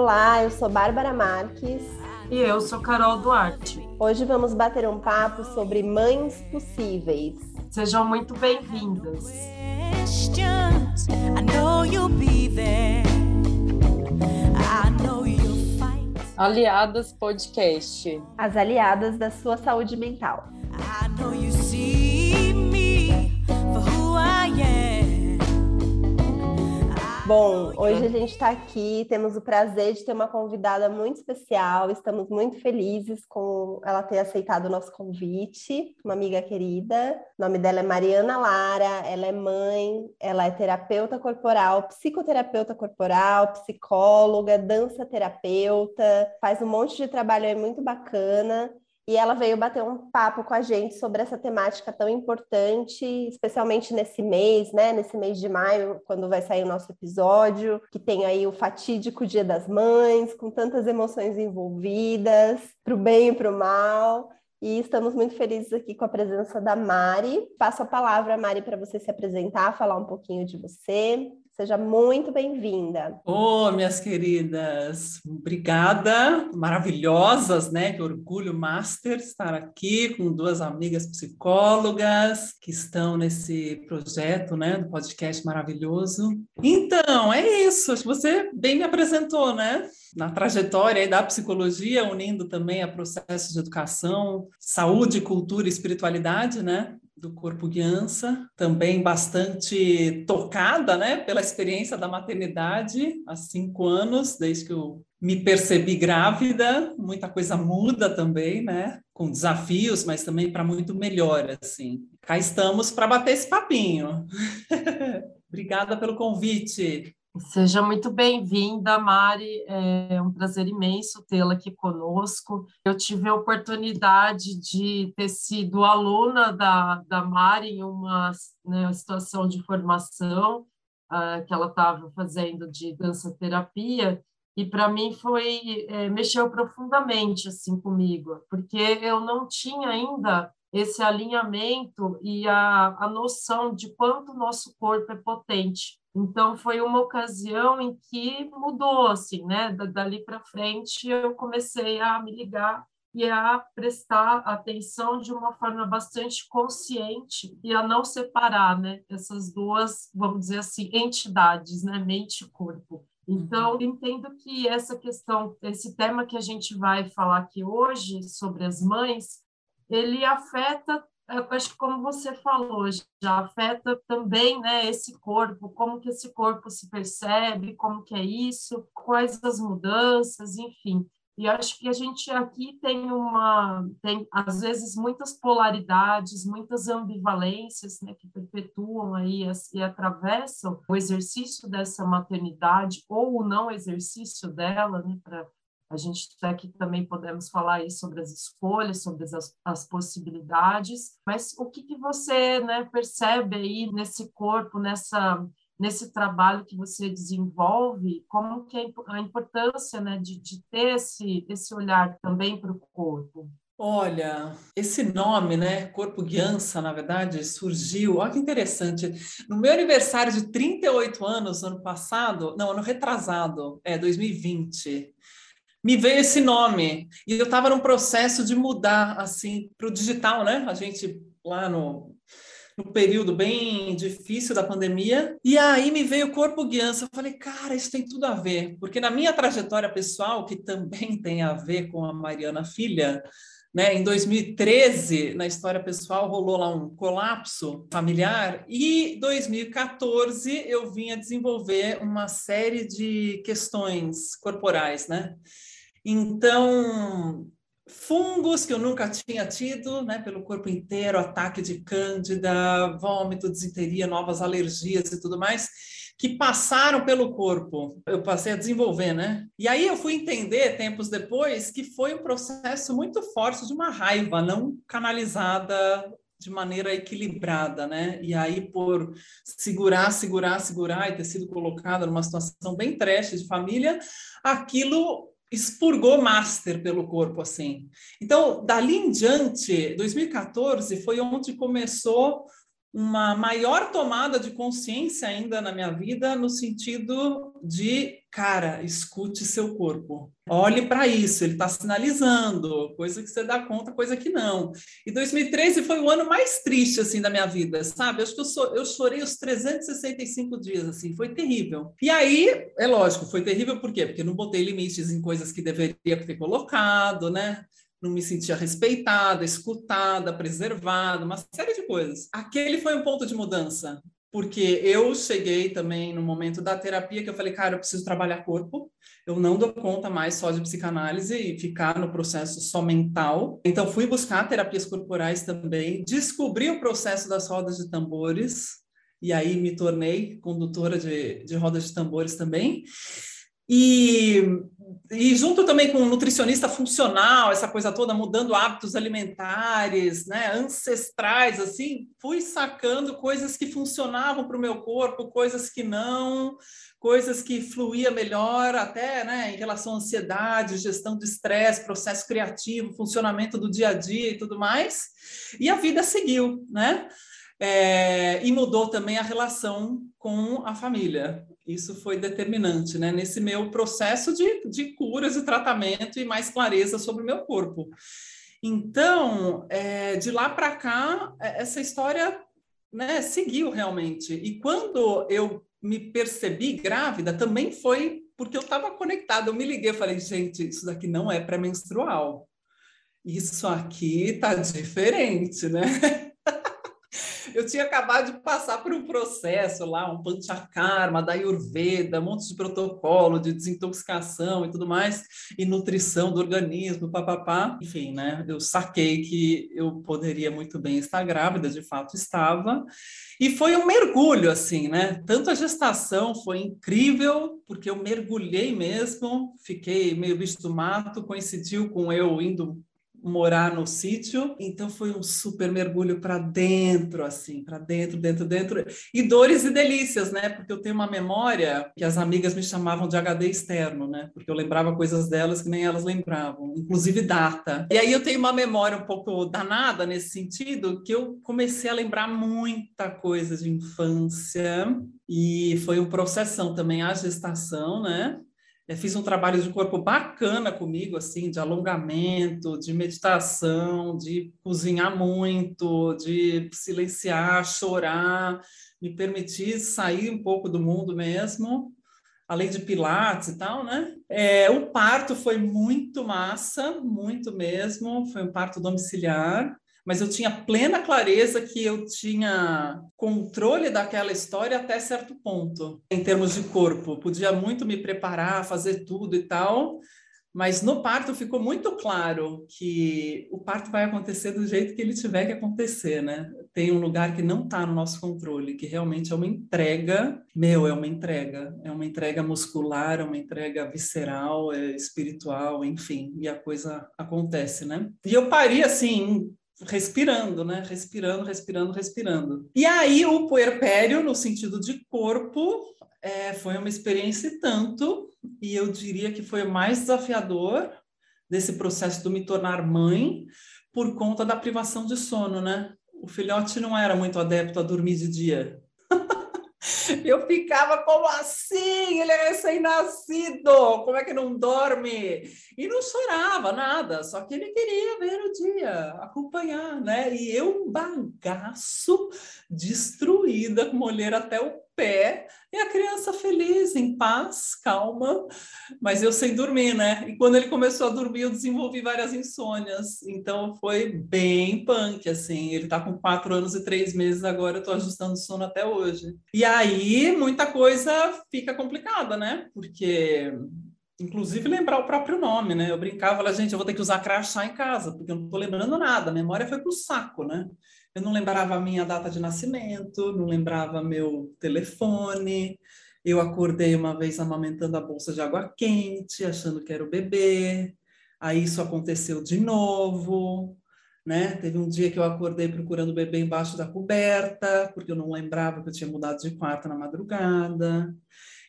Olá, eu sou Bárbara Marques. E eu sou Carol Duarte. Hoje vamos bater um papo sobre mães possíveis. Sejam muito bem-vindas. Aliadas Podcast. As aliadas da sua saúde mental. Bom, hoje a gente está aqui, temos o prazer de ter uma convidada muito especial, estamos muito felizes com ela ter aceitado o nosso convite, uma amiga querida. O nome dela é Mariana Lara, ela é mãe, ela é terapeuta corporal, psicoterapeuta corporal, psicóloga, dança terapeuta, faz um monte de trabalho aí muito bacana. E ela veio bater um papo com a gente sobre essa temática tão importante, especialmente nesse mês, né? Nesse mês de maio, quando vai sair o nosso episódio, que tem aí o fatídico Dia das Mães, com tantas emoções envolvidas, para o bem e para o mal. E estamos muito felizes aqui com a presença da Mari. Passo a palavra, Mari, para você se apresentar, falar um pouquinho de você, Seja muito bem-vinda. Oh, minhas queridas, obrigada, maravilhosas, né? Que orgulho master estar aqui com duas amigas psicólogas que estão nesse projeto, né, do podcast maravilhoso. Então, é isso, acho que você bem me apresentou, né? Na trajetória da psicologia, unindo também a processos de educação, saúde, cultura e espiritualidade, né? Do Corpo Guiança, também bastante tocada né, pela experiência da maternidade há cinco anos, desde que eu me percebi grávida, muita coisa muda também, né? Com desafios, mas também para muito melhor, assim. Cá estamos para bater esse papinho. Obrigada pelo convite. Seja muito bem-vinda, Mari. É um prazer imenso tê-la aqui conosco. Eu tive a oportunidade de ter sido aluna da, da Mari em uma né, situação de formação uh, que ela estava fazendo de dança-terapia, e para mim foi é, mexeu profundamente assim comigo, porque eu não tinha ainda esse alinhamento e a, a noção de quanto o nosso corpo é potente então foi uma ocasião em que mudou assim, né? Dali para frente eu comecei a me ligar e a prestar atenção de uma forma bastante consciente e a não separar, né? Essas duas, vamos dizer assim, entidades, né? Mente e corpo. Então, uhum. entendo que essa questão, esse tema que a gente vai falar aqui hoje sobre as mães, ele afeta acho que como você falou, já afeta também né, esse corpo, como que esse corpo se percebe, como que é isso, quais as mudanças, enfim. E acho que a gente aqui tem uma, tem às vezes muitas polaridades, muitas ambivalências, né, que perpetuam aí e atravessam o exercício dessa maternidade ou o não exercício dela, né, para a gente aqui também podemos falar aí sobre as escolhas, sobre as, as possibilidades, mas o que, que você né, percebe aí nesse corpo, nessa nesse trabalho que você desenvolve, como que é a importância né, de, de ter esse, esse olhar também para o corpo? Olha, esse nome, né, Corpo Guiança, na verdade, surgiu, olha que interessante, no meu aniversário de 38 anos, ano passado, não, ano retrasado, é 2020, me veio esse nome. E eu estava num processo de mudar assim para o digital, né? A gente lá no, no período bem difícil da pandemia. E aí me veio o corpo guiança. Eu falei, cara, isso tem tudo a ver. Porque na minha trajetória pessoal, que também tem a ver com a Mariana Filha, né, em 2013, na história pessoal, rolou lá um colapso familiar, e 2014 eu vim a desenvolver uma série de questões corporais, né? Então, fungos que eu nunca tinha tido, né, pelo corpo inteiro, ataque de cândida, vômito, desinteria, novas alergias e tudo mais, que passaram pelo corpo. Eu passei a desenvolver, né? E aí eu fui entender tempos depois que foi um processo muito forte de uma raiva não canalizada de maneira equilibrada, né? E aí por segurar, segurar, segurar e ter sido colocada numa situação bem trash de família, aquilo expurgou master pelo corpo assim. Então, dali em diante, 2014 foi onde começou uma maior tomada de consciência ainda na minha vida, no sentido de, cara, escute seu corpo. Olhe para isso, ele está sinalizando, coisa que você dá conta, coisa que não. E 2013 foi o ano mais triste, assim, da minha vida, sabe? Acho que eu, so, eu chorei os 365 dias, assim, foi terrível. E aí, é lógico, foi terrível por quê? Porque não botei limites em coisas que deveria ter colocado, né? Não me sentia respeitada, escutada, preservada, uma série de coisas. Aquele foi um ponto de mudança, porque eu cheguei também no momento da terapia que eu falei, cara, eu preciso trabalhar corpo, eu não dou conta mais só de psicanálise e ficar no processo só mental. Então fui buscar terapias corporais também, descobri o processo das rodas de tambores, e aí me tornei condutora de, de rodas de tambores também. E, e junto também com um nutricionista funcional, essa coisa toda, mudando hábitos alimentares, né, ancestrais, assim, fui sacando coisas que funcionavam para o meu corpo, coisas que não, coisas que fluía melhor, até né, em relação à ansiedade, gestão de estresse, processo criativo, funcionamento do dia a dia e tudo mais. E a vida seguiu, né? É, e mudou também a relação com a família. Isso foi determinante, né? Nesse meu processo de, de curas e tratamento e mais clareza sobre o meu corpo. Então, é, de lá para cá, é, essa história né, seguiu realmente. E quando eu me percebi grávida, também foi porque eu estava conectada. Eu me liguei, e falei, gente, isso daqui não é pré-menstrual. Isso aqui tá diferente, né? eu tinha acabado de passar por um processo lá, um panchakarma da Ayurveda, um monte de protocolo de desintoxicação e tudo mais, e nutrição do organismo, papapá. Enfim, né? Eu saquei que eu poderia muito bem estar grávida, de fato estava. E foi um mergulho, assim, né? Tanto a gestação foi incrível, porque eu mergulhei mesmo, fiquei meio bicho do mato, coincidiu com eu indo morar no sítio, então foi um super mergulho para dentro, assim, para dentro, dentro, dentro, e dores e delícias, né? Porque eu tenho uma memória que as amigas me chamavam de HD externo, né? Porque eu lembrava coisas delas que nem elas lembravam, inclusive data. E aí eu tenho uma memória um pouco danada nesse sentido, que eu comecei a lembrar muita coisa de infância, e foi um processão também a gestação, né? Eu fiz um trabalho de corpo bacana comigo, assim, de alongamento, de meditação, de cozinhar muito, de silenciar, chorar, me permitir sair um pouco do mundo mesmo, além de pilates e tal, né? É, o parto foi muito massa, muito mesmo, foi um parto domiciliar mas eu tinha plena clareza que eu tinha controle daquela história até certo ponto, em termos de corpo. Podia muito me preparar, fazer tudo e tal, mas no parto ficou muito claro que o parto vai acontecer do jeito que ele tiver que acontecer, né? Tem um lugar que não está no nosso controle, que realmente é uma entrega, meu, é uma entrega, é uma entrega muscular, é uma entrega visceral, é espiritual, enfim, e a coisa acontece, né? E eu parei assim, respirando, né? Respirando, respirando, respirando. E aí o puerpério, no sentido de corpo, é, foi uma experiência e tanto, e eu diria que foi o mais desafiador desse processo de me tornar mãe por conta da privação de sono, né? O filhote não era muito adepto a dormir de dia. Eu ficava como assim? Ele é recém-nascido, como é que não dorme? E não chorava nada, só que ele queria ver o dia, acompanhar, né? E eu um bagaço destruída, com olheira até o pé, e a criança feliz, em paz, calma, mas eu sem dormir, né? E quando ele começou a dormir, eu desenvolvi várias insônias, então foi bem punk, assim. Ele tá com quatro anos e três meses agora, eu tô ajustando o sono até hoje. E aí, muita coisa fica complicada, né? Porque inclusive lembrar o próprio nome, né? Eu brincava, falava, gente, eu vou ter que usar crachá em casa, porque eu não tô lembrando nada, a memória foi pro saco, né? Eu não lembrava a minha data de nascimento, não lembrava meu telefone. Eu acordei uma vez amamentando a bolsa de água quente, achando que era o bebê. Aí isso aconteceu de novo, né? Teve um dia que eu acordei procurando o bebê embaixo da coberta, porque eu não lembrava que eu tinha mudado de quarto na madrugada.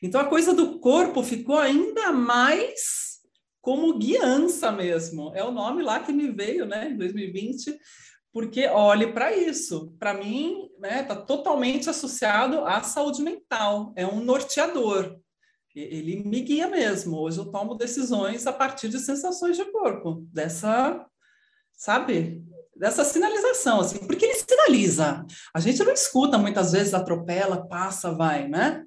Então a coisa do corpo ficou ainda mais como guiança mesmo. É o nome lá que me veio, né, em 2020, porque olhe para isso. Para mim, está né, tá totalmente associado à saúde mental, é um norteador. Ele me guia mesmo. Hoje eu tomo decisões a partir de sensações de corpo, dessa, sabe, dessa sinalização, assim, porque ele sinaliza. A gente não escuta muitas vezes, atropela, passa, vai, né?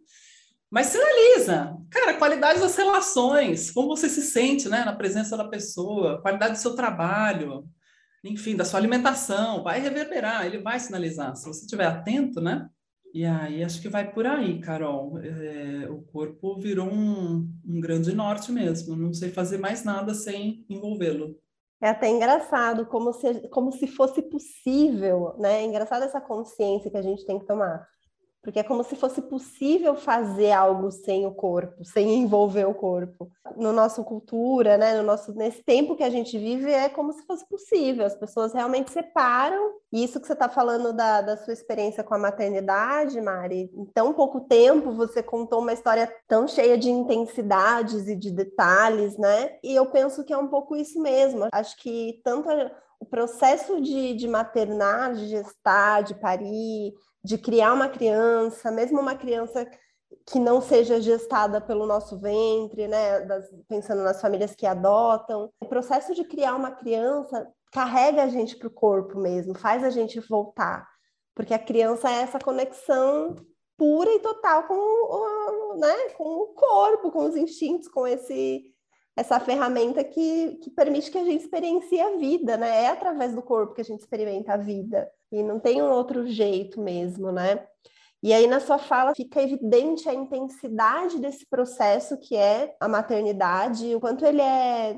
Mas sinaliza, cara, qualidade das relações, como você se sente, né, na presença da pessoa, qualidade do seu trabalho, enfim, da sua alimentação, vai reverberar, ele vai sinalizar. Se você estiver atento, né? E aí acho que vai por aí, Carol. É, o corpo virou um, um grande norte mesmo. Não sei fazer mais nada sem envolvê-lo. É até engraçado, como se, como se fosse possível, né? É engraçado essa consciência que a gente tem que tomar. Porque é como se fosse possível fazer algo sem o corpo, sem envolver o corpo. No nosso cultura, né, no nosso nesse tempo que a gente vive é como se fosse possível. As pessoas realmente separam. E isso que você está falando da, da sua experiência com a maternidade, Mari, em tão pouco tempo você contou uma história tão cheia de intensidades e de detalhes, né? E eu penso que é um pouco isso mesmo. Acho que tanto a, o processo de, de maternar, de gestar, de parir, de criar uma criança, mesmo uma criança que não seja gestada pelo nosso ventre, né? Das, pensando nas famílias que adotam. O processo de criar uma criança carrega a gente para o corpo mesmo, faz a gente voltar, porque a criança é essa conexão pura e total com o, né? com o corpo, com os instintos, com esse essa ferramenta que, que permite que a gente experiencie a vida, né? É através do corpo que a gente experimenta a vida. E não tem um outro jeito mesmo, né? E aí, na sua fala, fica evidente a intensidade desse processo que é a maternidade, o quanto ele é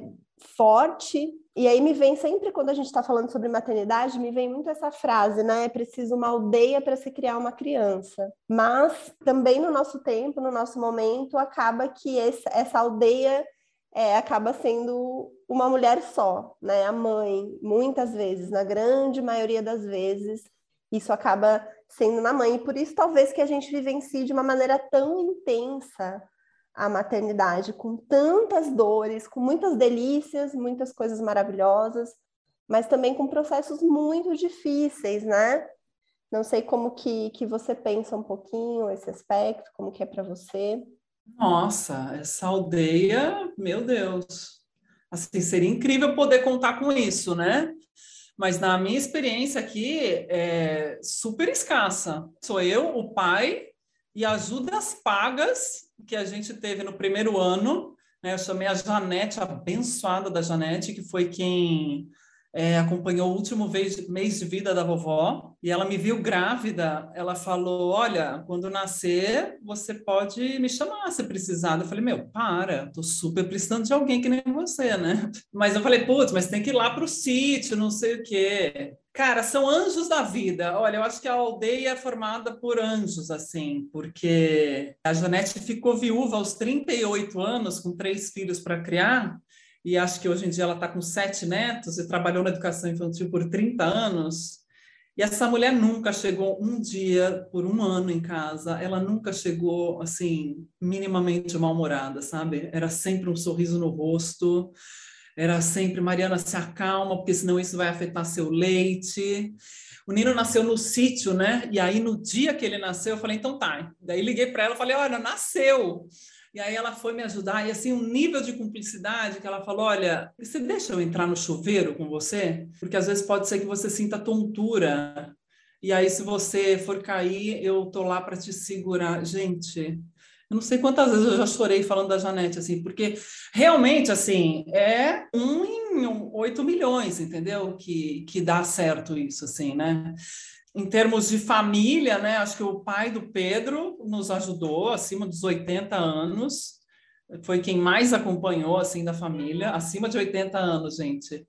forte. E aí me vem sempre, quando a gente está falando sobre maternidade, me vem muito essa frase, né? É preciso uma aldeia para se criar uma criança. Mas também no nosso tempo, no nosso momento, acaba que essa aldeia é, acaba sendo uma mulher só, né? A mãe, muitas vezes, na grande maioria das vezes, isso acaba sendo na mãe. E por isso, talvez, que a gente vivencie de uma maneira tão intensa a maternidade, com tantas dores, com muitas delícias, muitas coisas maravilhosas, mas também com processos muito difíceis, né? Não sei como que, que você pensa um pouquinho esse aspecto, como que é para você. Nossa, essa aldeia, meu Deus. Assim, seria incrível poder contar com isso, né? Mas na minha experiência aqui é super escassa. Sou eu, o pai e ajudas pagas que a gente teve no primeiro ano. Né? Eu chamei a Janete, a abençoada da Janete, que foi quem é, acompanhou o último mês de vida da vovó e ela me viu grávida. Ela falou: Olha, quando nascer, você pode me chamar se precisar. Eu falei: Meu, para, tô super precisando de alguém que nem você, né? Mas eu falei: Putz, mas tem que ir lá para o sítio, não sei o quê. Cara, são anjos da vida. Olha, eu acho que a aldeia é formada por anjos, assim, porque a Janete ficou viúva aos 38 anos, com três filhos para criar e acho que hoje em dia ela está com sete netos e trabalhou na educação infantil por 30 anos. E essa mulher nunca chegou um dia por um ano em casa, ela nunca chegou assim, minimamente mal-humorada, sabe? Era sempre um sorriso no rosto, era sempre, Mariana, se acalma, porque senão isso vai afetar seu leite. O Nino nasceu no sítio, né? E aí, no dia que ele nasceu, eu falei, então tá. Daí liguei para ela, falei, olha, nasceu. E aí ela foi me ajudar, e assim, um nível de cumplicidade que ela falou: olha, você deixa eu entrar no chuveiro com você? Porque às vezes pode ser que você sinta tontura. E aí, se você for cair, eu tô lá para te segurar. Gente, eu não sei quantas vezes eu já chorei falando da Janete, assim, porque realmente, assim, é um em oito milhões, entendeu? Que, que dá certo isso, assim, né? Em termos de família, né, acho que o pai do Pedro nos ajudou acima dos 80 anos, foi quem mais acompanhou assim da família, acima de 80 anos, gente.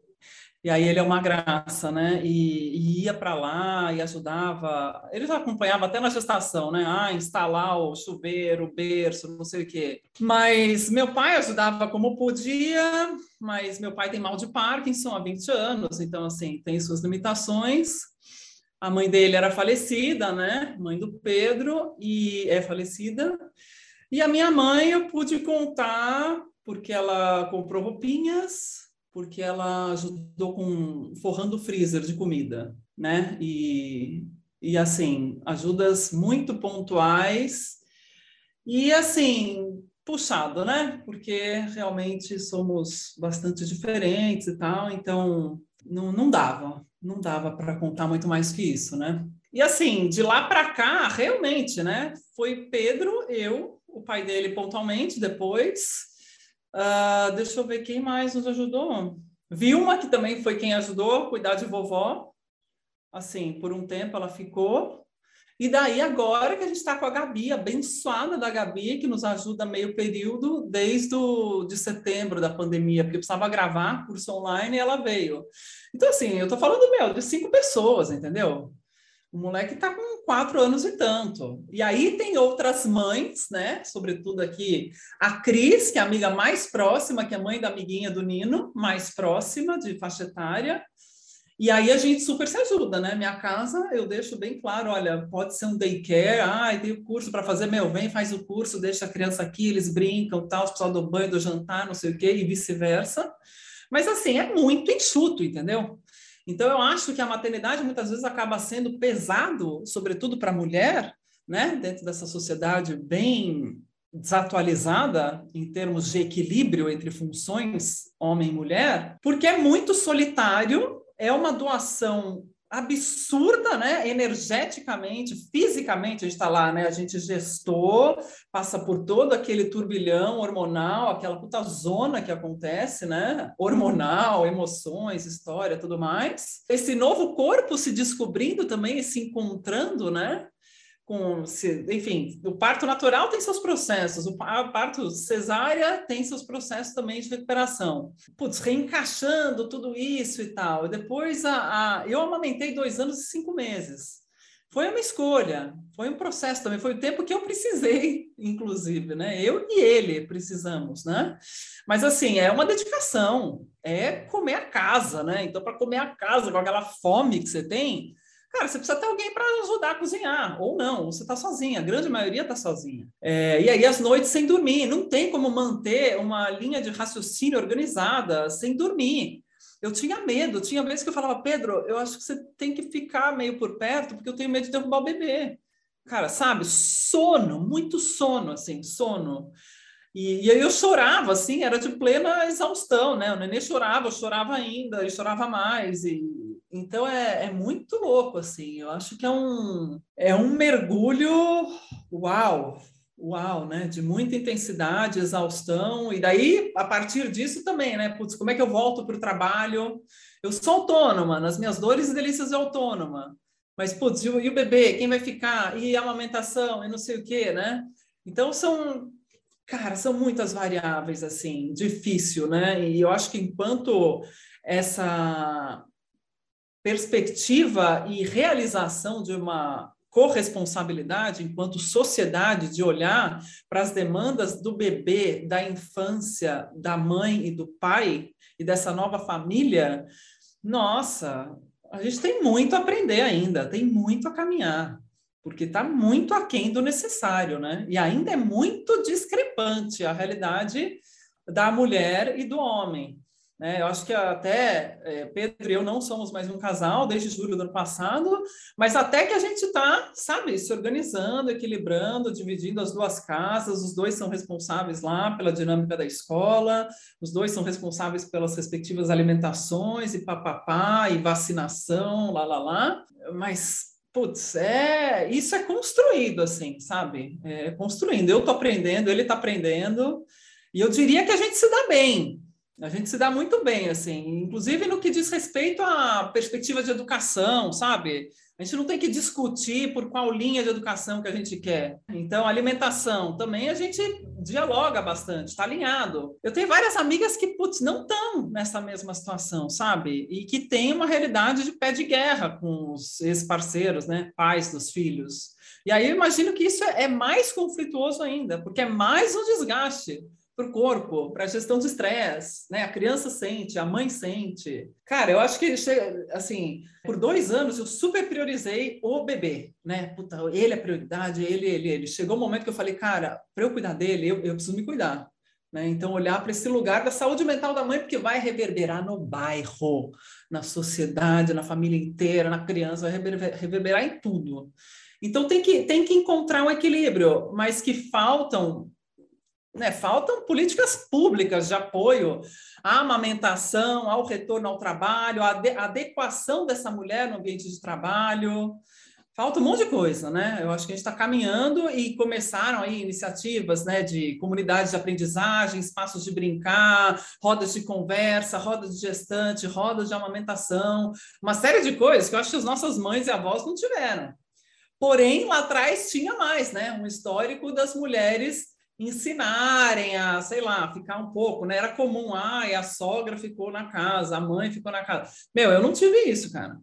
E aí ele é uma graça, né? E, e ia para lá e ajudava. Ele já acompanhava até na gestação, né? Ah, instalar o chuveiro, o berço, não sei o quê. Mas meu pai ajudava como podia, mas meu pai tem mal de Parkinson há 20 anos, então assim, tem suas limitações. A mãe dele era falecida, né? Mãe do Pedro, e é falecida. E a minha mãe eu pude contar porque ela comprou roupinhas, porque ela ajudou com forrando o freezer de comida, né? E, e assim, ajudas muito pontuais e assim, puxado, né? Porque realmente somos bastante diferentes e tal, então não, não dava, não dava para contar muito mais que isso, né? E assim, de lá para cá, realmente, né? Foi Pedro, eu, o pai dele pontualmente depois. Uh, deixa eu ver quem mais nos ajudou. Vilma, que também foi quem ajudou a cuidar de vovó. Assim, por um tempo ela ficou. E daí, agora que a gente está com a Gabi, abençoada da Gabi, que nos ajuda meio período, desde o, de setembro da pandemia, porque precisava gravar curso online e ela veio. Então, assim, eu estou falando, meu, de cinco pessoas, entendeu? O moleque está com quatro anos e tanto. E aí tem outras mães, né? Sobretudo aqui a Cris, que é a amiga mais próxima, que é mãe da amiguinha do Nino, mais próxima de faixa etária. E aí a gente super se ajuda, né? Minha casa, eu deixo bem claro, olha, pode ser um daycare, ah, tem o curso para fazer, meu, vem, faz o curso, deixa a criança aqui, eles brincam, tal, o pessoal do banho, do jantar, não sei o quê, e vice-versa. Mas assim, é muito enxuto, entendeu? Então, eu acho que a maternidade muitas vezes acaba sendo pesado, sobretudo para a mulher, né? dentro dessa sociedade bem desatualizada em termos de equilíbrio entre funções homem e mulher, porque é muito solitário, é uma doação absurda, né? Energeticamente, fisicamente, a gente está lá, né? A gente gestou, passa por todo aquele turbilhão hormonal, aquela puta zona que acontece, né? Hormonal, emoções, história, tudo mais. Esse novo corpo se descobrindo também se encontrando, né? Com, se, enfim, o parto natural tem seus processos, o parto cesárea tem seus processos também de recuperação. Putz, reencaixando tudo isso e tal. Depois a, a, eu amamentei dois anos e cinco meses. Foi uma escolha, foi um processo também, foi o tempo que eu precisei, inclusive, né? Eu e ele precisamos, né? Mas assim, é uma dedicação, é comer a casa, né? Então, para comer a casa com aquela fome que você tem, Cara, você precisa ter alguém para ajudar a cozinhar, ou não, você está sozinha, a grande maioria está sozinha. É, e aí as noites sem dormir, não tem como manter uma linha de raciocínio organizada sem dormir. Eu tinha medo, tinha vezes que eu falava, Pedro, eu acho que você tem que ficar meio por perto, porque eu tenho medo de derrubar o bebê. Cara, sabe, sono, muito sono, assim, sono. E, e aí eu chorava, assim, era de plena exaustão, né? O neném chorava, eu chorava ainda, e chorava mais, e então é, é, muito louco, assim. Eu acho que é um, é um mergulho, uau, uau, né? De muita intensidade, exaustão. E daí, a partir disso também, né? Putz, como é que eu volto para o trabalho? Eu sou autônoma, nas minhas dores e delícias é autônoma. Mas, putz, e o, e o bebê? Quem vai ficar? E a amamentação? E não sei o quê, né? Então, são cara, são muitas variáveis assim, difícil, né? E eu acho que enquanto essa perspectiva e realização de uma corresponsabilidade enquanto sociedade de olhar para as demandas do bebê, da infância, da mãe e do pai e dessa nova família, nossa, a gente tem muito a aprender ainda, tem muito a caminhar, porque está muito aquém do necessário, né? E ainda é muito discrepante a realidade da mulher e do homem. Né? Eu acho que até é, Pedro e eu não somos mais um casal desde julho do ano passado, mas até que a gente está, sabe, se organizando, equilibrando, dividindo as duas casas, os dois são responsáveis lá pela dinâmica da escola, os dois são responsáveis pelas respectivas alimentações e papapá, e vacinação, lá, lá, lá, mas putz, é, isso é construído, assim, sabe? É construindo. Eu estou aprendendo, ele está aprendendo, e eu diria que a gente se dá bem, a gente se dá muito bem, assim, inclusive no que diz respeito à perspectiva de educação, sabe? A gente não tem que discutir por qual linha de educação que a gente quer. Então, alimentação também a gente dialoga bastante, está alinhado. Eu tenho várias amigas que, putz, não estão nessa mesma situação, sabe? E que têm uma realidade de pé de guerra com os ex-parceiros, né? Pais dos filhos. E aí eu imagino que isso é mais conflituoso ainda, porque é mais um desgaste para o corpo, para a gestão de estresse, né? A criança sente, a mãe sente. Cara, eu acho que assim, por dois anos eu super priorizei o bebê, né? Puta, ele é prioridade, ele, ele, ele. Chegou um momento que eu falei, cara, para eu cuidar dele, eu, eu preciso me cuidar. Né? Então, olhar para esse lugar da saúde mental da mãe, porque vai reverberar no bairro, na sociedade, na família inteira, na criança, vai reverberar em tudo. Então, tem que, tem que encontrar um equilíbrio, mas que faltam né, faltam políticas públicas de apoio à amamentação, ao retorno ao trabalho, à adequação dessa mulher no ambiente de trabalho. Falta um monte de coisa, né? Eu acho que a gente está caminhando e começaram aí iniciativas, né, de comunidades de aprendizagem, espaços de brincar, rodas de conversa, rodas de gestante, rodas de amamentação, uma série de coisas que eu acho que as nossas mães e avós não tiveram. Porém, lá atrás tinha mais, né? Um histórico das mulheres ensinarem a, sei lá, ficar um pouco, né? Era comum, ah, a sogra ficou na casa, a mãe ficou na casa. Meu, eu não tive isso, cara.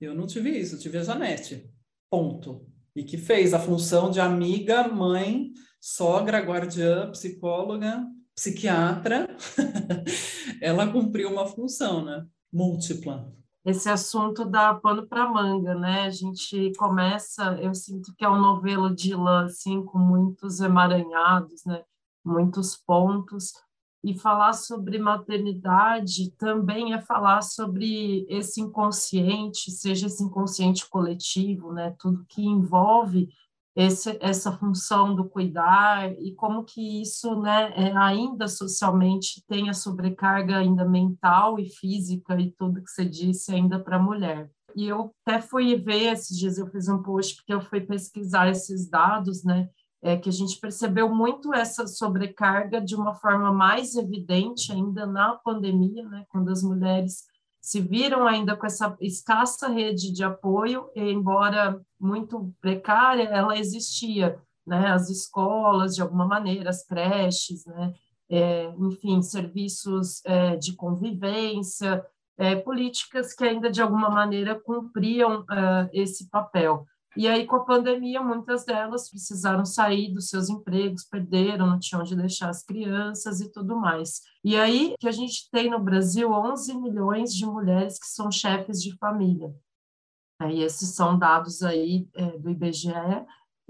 Eu não tive isso, eu tive a Janete. Ponto. E que fez a função de amiga, mãe, sogra, guardiã, psicóloga, psiquiatra. Ela cumpriu uma função, né? Múltipla esse assunto dá pano para manga, né? A gente começa, eu sinto que é um novelo de lã, assim, com muitos emaranhados, né? Muitos pontos. E falar sobre maternidade também é falar sobre esse inconsciente, seja esse inconsciente coletivo, né? Tudo que envolve esse, essa função do cuidar e como que isso, né, é, ainda socialmente tem a sobrecarga ainda mental e física e tudo que você disse ainda para a mulher. E eu até fui ver esses dias, eu fiz um post porque eu fui pesquisar esses dados, né, é que a gente percebeu muito essa sobrecarga de uma forma mais evidente ainda na pandemia, né, quando as mulheres se viram ainda com essa escassa rede de apoio, embora muito precária, ela existia, né? As escolas, de alguma maneira, as creches, né? É, enfim, serviços é, de convivência, é, políticas que ainda de alguma maneira cumpriam é, esse papel. E aí, com a pandemia, muitas delas precisaram sair dos seus empregos, perderam, não tinham onde deixar as crianças e tudo mais. E aí que a gente tem no Brasil 11 milhões de mulheres que são chefes de família. E esses são dados aí é, do IBGE,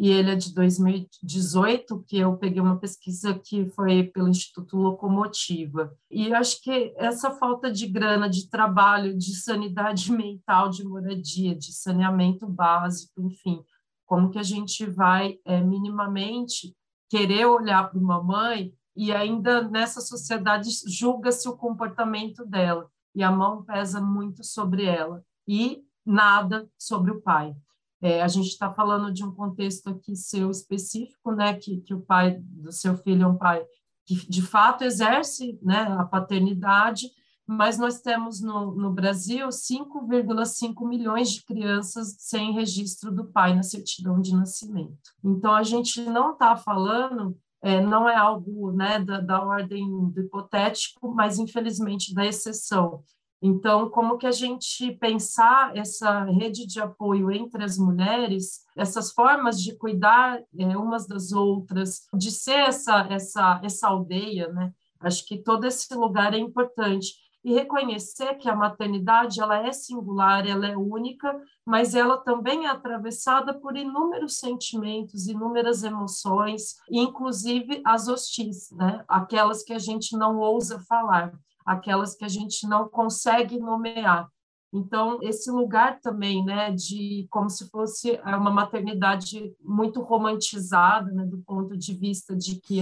e ele é de 2018, que eu peguei uma pesquisa que foi pelo Instituto Locomotiva. E acho que essa falta de grana, de trabalho, de sanidade mental, de moradia, de saneamento básico, enfim, como que a gente vai é, minimamente querer olhar para uma mãe e ainda nessa sociedade julga-se o comportamento dela e a mão pesa muito sobre ela e nada sobre o pai. É, a gente está falando de um contexto aqui seu específico, né, que, que o pai do seu filho é um pai que de fato exerce né, a paternidade, mas nós temos no, no Brasil 5,5 milhões de crianças sem registro do pai na certidão de nascimento. Então, a gente não está falando, é, não é algo né, da, da ordem do hipotético, mas infelizmente da exceção. Então, como que a gente pensar essa rede de apoio entre as mulheres, essas formas de cuidar é, umas das outras, de ser essa, essa, essa aldeia, né? Acho que todo esse lugar é importante e reconhecer que a maternidade ela é singular, ela é única, mas ela também é atravessada por inúmeros sentimentos, inúmeras emoções, inclusive as hostis, né? Aquelas que a gente não ousa falar aquelas que a gente não consegue nomear. Então, esse lugar também, né, de como se fosse é, uma maternidade muito romantizada, né, do ponto de vista de que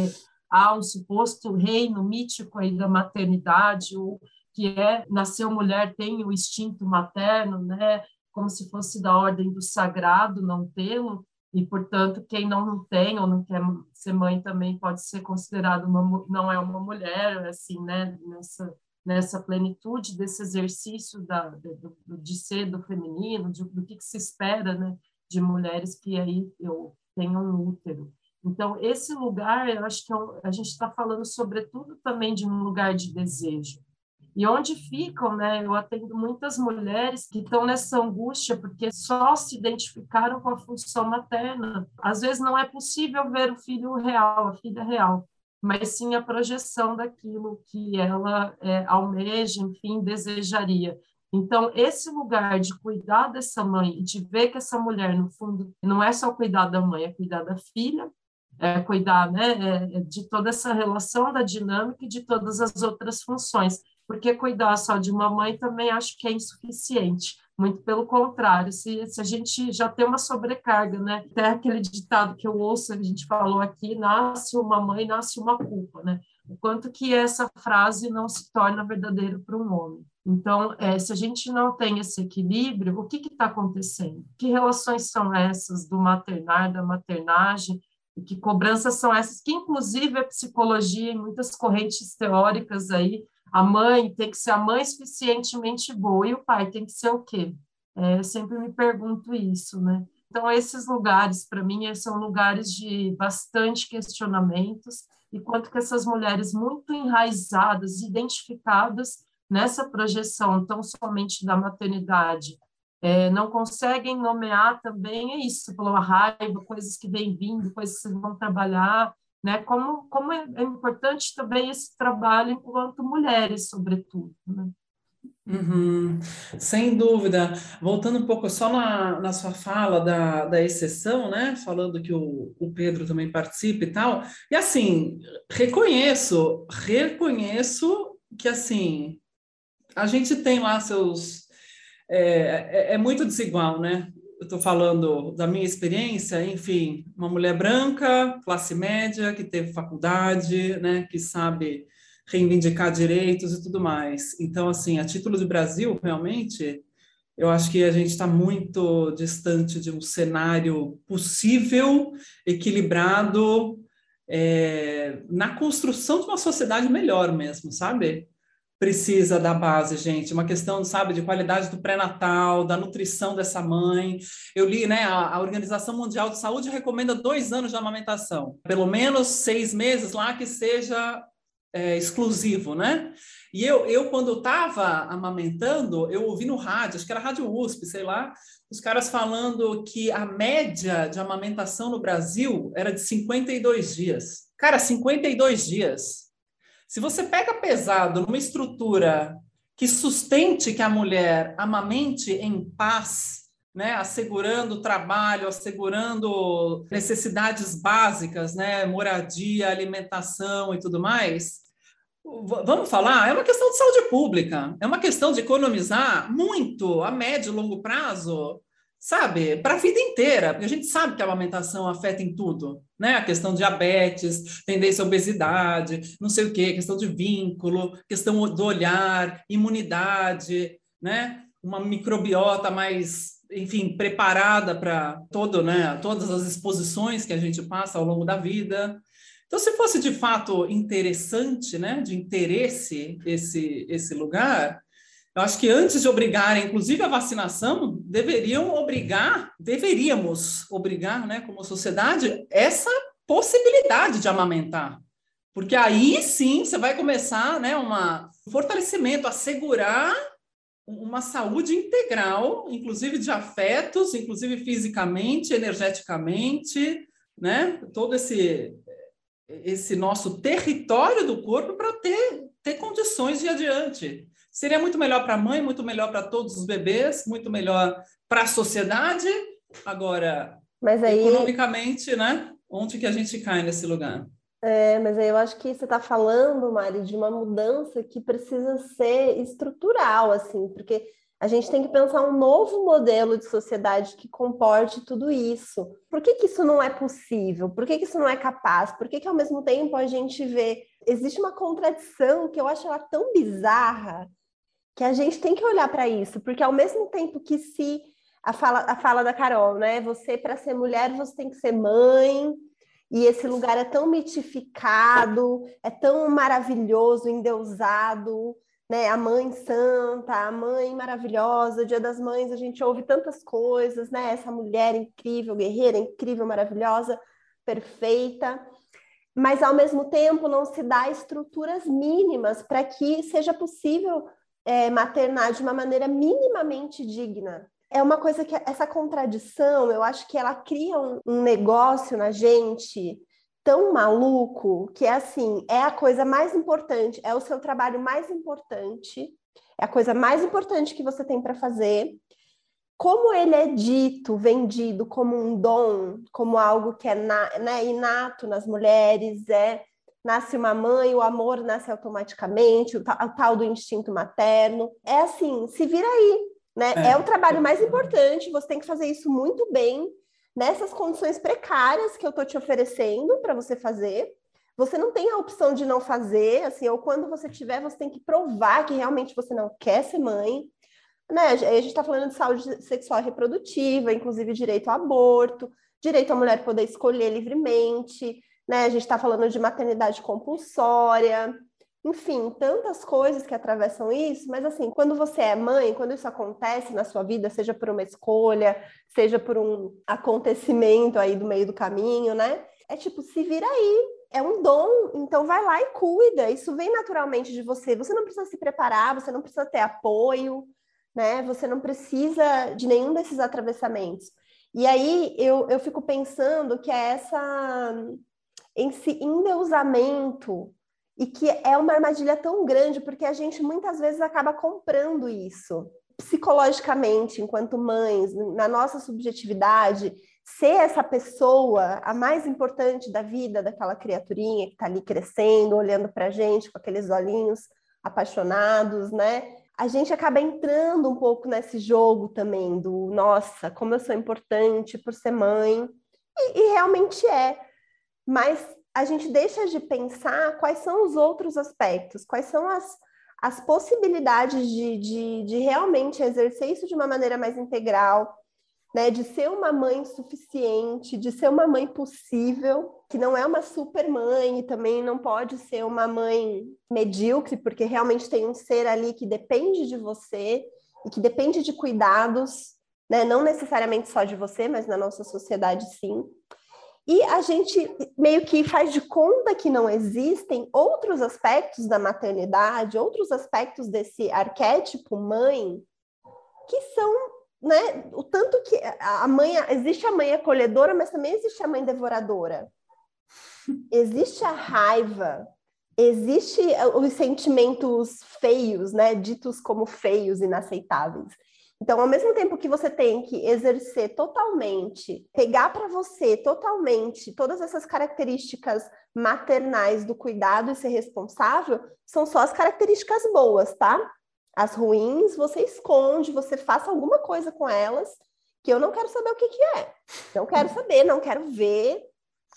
há um suposto reino mítico aí da maternidade, ou que é nasceu mulher tem o instinto materno, né, como se fosse da ordem do sagrado não tê-lo, e portanto quem não tem ou não quer ser mãe também pode ser considerado uma não é uma mulher assim né nessa nessa plenitude desse exercício da do, de ser do feminino de, do que, que se espera né de mulheres que aí eu tenho um útero. Então esse lugar eu acho que é a gente está falando sobretudo também de um lugar de desejo e onde ficam, né? Eu atendo muitas mulheres que estão nessa angústia porque só se identificaram com a função materna. Às vezes não é possível ver o filho real, a filha real, mas sim a projeção daquilo que ela é, almeja, enfim, desejaria. Então, esse lugar de cuidar dessa mãe e de ver que essa mulher, no fundo, não é só cuidar da mãe, é cuidar da filha, é, cuidar né, é, é, de toda essa relação da dinâmica e de todas as outras funções, porque cuidar só de uma mãe também acho que é insuficiente. Muito pelo contrário, se, se a gente já tem uma sobrecarga, né? Até aquele ditado que eu ouço, a gente falou aqui, nasce uma mãe, nasce uma culpa, né? O quanto que essa frase não se torna verdadeiro para um homem. Então, é, se a gente não tem esse equilíbrio, o que está acontecendo? Que relações são essas do maternar, da maternagem? E que cobranças são essas? Que, inclusive, a psicologia, em muitas correntes teóricas aí, a mãe tem que ser a mãe suficientemente boa e o pai tem que ser o quê? É, eu sempre me pergunto isso, né? Então, esses lugares, para mim, são lugares de bastante questionamentos e quanto que essas mulheres muito enraizadas, identificadas nessa projeção tão somente da maternidade, é, não conseguem nomear também, é isso, você falou a raiva, coisas que vêm vindo, coisas que vão trabalhar, né? Como, como é, é, importante também esse trabalho enquanto mulheres, sobretudo, né? Uhum, sem dúvida. Voltando um pouco só na, na sua fala da, da exceção, né? Falando que o, o Pedro também participa e tal. E assim, reconheço, reconheço que assim, a gente tem lá seus. É, é, é muito desigual, né? Eu estou falando da minha experiência, enfim, uma mulher branca, classe média, que teve faculdade, né, que sabe reivindicar direitos e tudo mais. Então, assim, a título de Brasil, realmente, eu acho que a gente está muito distante de um cenário possível, equilibrado, é, na construção de uma sociedade melhor mesmo, sabe? Precisa da base, gente. Uma questão, sabe, de qualidade do pré-natal, da nutrição dessa mãe. Eu li, né, a, a, Organização Mundial de Saúde recomenda dois anos de amamentação, pelo menos seis meses lá que seja é, exclusivo, né? E eu, eu quando estava amamentando, eu ouvi no rádio, acho que era rádio USP, sei lá, os caras falando que a média de amamentação no Brasil era de 52 dias. Cara, 52 dias. Se você pega pesado numa estrutura que sustente que a mulher amamente em paz, né, assegurando trabalho, assegurando necessidades básicas, né, moradia, alimentação e tudo mais, vamos falar, é uma questão de saúde pública, é uma questão de economizar muito a médio e longo prazo sabe, para a vida inteira, porque a gente sabe que a amamentação afeta em tudo, né? A questão de diabetes, tendência à obesidade, não sei o quê, questão de vínculo, questão do olhar, imunidade, né? Uma microbiota mais, enfim, preparada para todo, né? Todas as exposições que a gente passa ao longo da vida. Então, se fosse de fato interessante, né, de interesse esse esse lugar, eu acho que antes de obrigarem, inclusive a vacinação, deveriam obrigar, deveríamos obrigar, né, como sociedade, essa possibilidade de amamentar. Porque aí sim você vai começar, né, uma, um fortalecimento, assegurar uma saúde integral, inclusive de afetos, inclusive fisicamente, energeticamente, né, todo esse esse nosso território do corpo para ter, ter condições de adiante. Seria muito melhor para a mãe, muito melhor para todos os bebês, muito melhor para a sociedade. Agora, mas aí... economicamente, né? Onde que a gente cai nesse lugar? É, mas aí eu acho que você está falando, Mari, de uma mudança que precisa ser estrutural, assim, porque a gente tem que pensar um novo modelo de sociedade que comporte tudo isso. Por que, que isso não é possível? Por que, que isso não é capaz? Por que, que ao mesmo tempo a gente vê. Existe uma contradição que eu acho ela tão bizarra que a gente tem que olhar para isso, porque ao mesmo tempo que se a fala, a fala da Carol, né? Você, para ser mulher, você tem que ser mãe, e esse lugar é tão mitificado, é tão maravilhoso, endeusado, né? A mãe santa, a mãe maravilhosa, dia das mães, a gente ouve tantas coisas, né? Essa mulher incrível, guerreira, incrível, maravilhosa, perfeita. Mas ao mesmo tempo não se dá estruturas mínimas para que seja possível é, maternar de uma maneira minimamente digna. É uma coisa que essa contradição, eu acho que ela cria um, um negócio na gente tão maluco que é assim, é a coisa mais importante, é o seu trabalho mais importante, é a coisa mais importante que você tem para fazer. como ele é dito, vendido como um dom, como algo que é na, né, inato nas mulheres, é nasce uma mãe, o amor nasce automaticamente, o, tal do instinto materno. É assim, se vira aí, né? É. é o trabalho mais importante, você tem que fazer isso muito bem, nessas condições precárias que eu estou te oferecendo para você fazer. Você não tem a opção de não fazer, assim, ou quando você tiver, você tem que provar que realmente você não quer ser mãe né? A gente está falando de saúde sexual e reprodutiva, inclusive direito ao aborto, direito à mulher poder escolher livremente, né? A gente está falando de maternidade compulsória, enfim, tantas coisas que atravessam isso, mas assim, quando você é mãe, quando isso acontece na sua vida, seja por uma escolha, seja por um acontecimento aí do meio do caminho, né? É tipo, se vira aí, é um dom, então vai lá e cuida, isso vem naturalmente de você, você não precisa se preparar, você não precisa ter apoio, né? Você não precisa de nenhum desses atravessamentos. E aí eu, eu fico pensando que é essa esse endeusamento e que é uma armadilha tão grande porque a gente muitas vezes acaba comprando isso psicologicamente enquanto mães na nossa subjetividade ser essa pessoa a mais importante da vida daquela criaturinha que está ali crescendo olhando para a gente com aqueles olhinhos apaixonados né a gente acaba entrando um pouco nesse jogo também do nossa, como eu sou importante por ser mãe, e, e realmente é. Mas a gente deixa de pensar quais são os outros aspectos, quais são as, as possibilidades de, de, de realmente exercer isso de uma maneira mais integral, né, de ser uma mãe suficiente, de ser uma mãe possível, que não é uma super mãe e também não pode ser uma mãe medíocre, porque realmente tem um ser ali que depende de você e que depende de cuidados, né, não necessariamente só de você, mas na nossa sociedade sim. E a gente meio que faz de conta que não existem outros aspectos da maternidade, outros aspectos desse arquétipo mãe, que são né, o tanto que a mãe, existe a mãe acolhedora, mas também existe a mãe devoradora. Existe a raiva, existe os sentimentos feios, né, ditos como feios, inaceitáveis. Então, ao mesmo tempo que você tem que exercer totalmente, pegar para você totalmente todas essas características maternais do cuidado e ser responsável, são só as características boas, tá? As ruins você esconde, você faça alguma coisa com elas que eu não quero saber o que, que é. Não quero saber, não quero ver.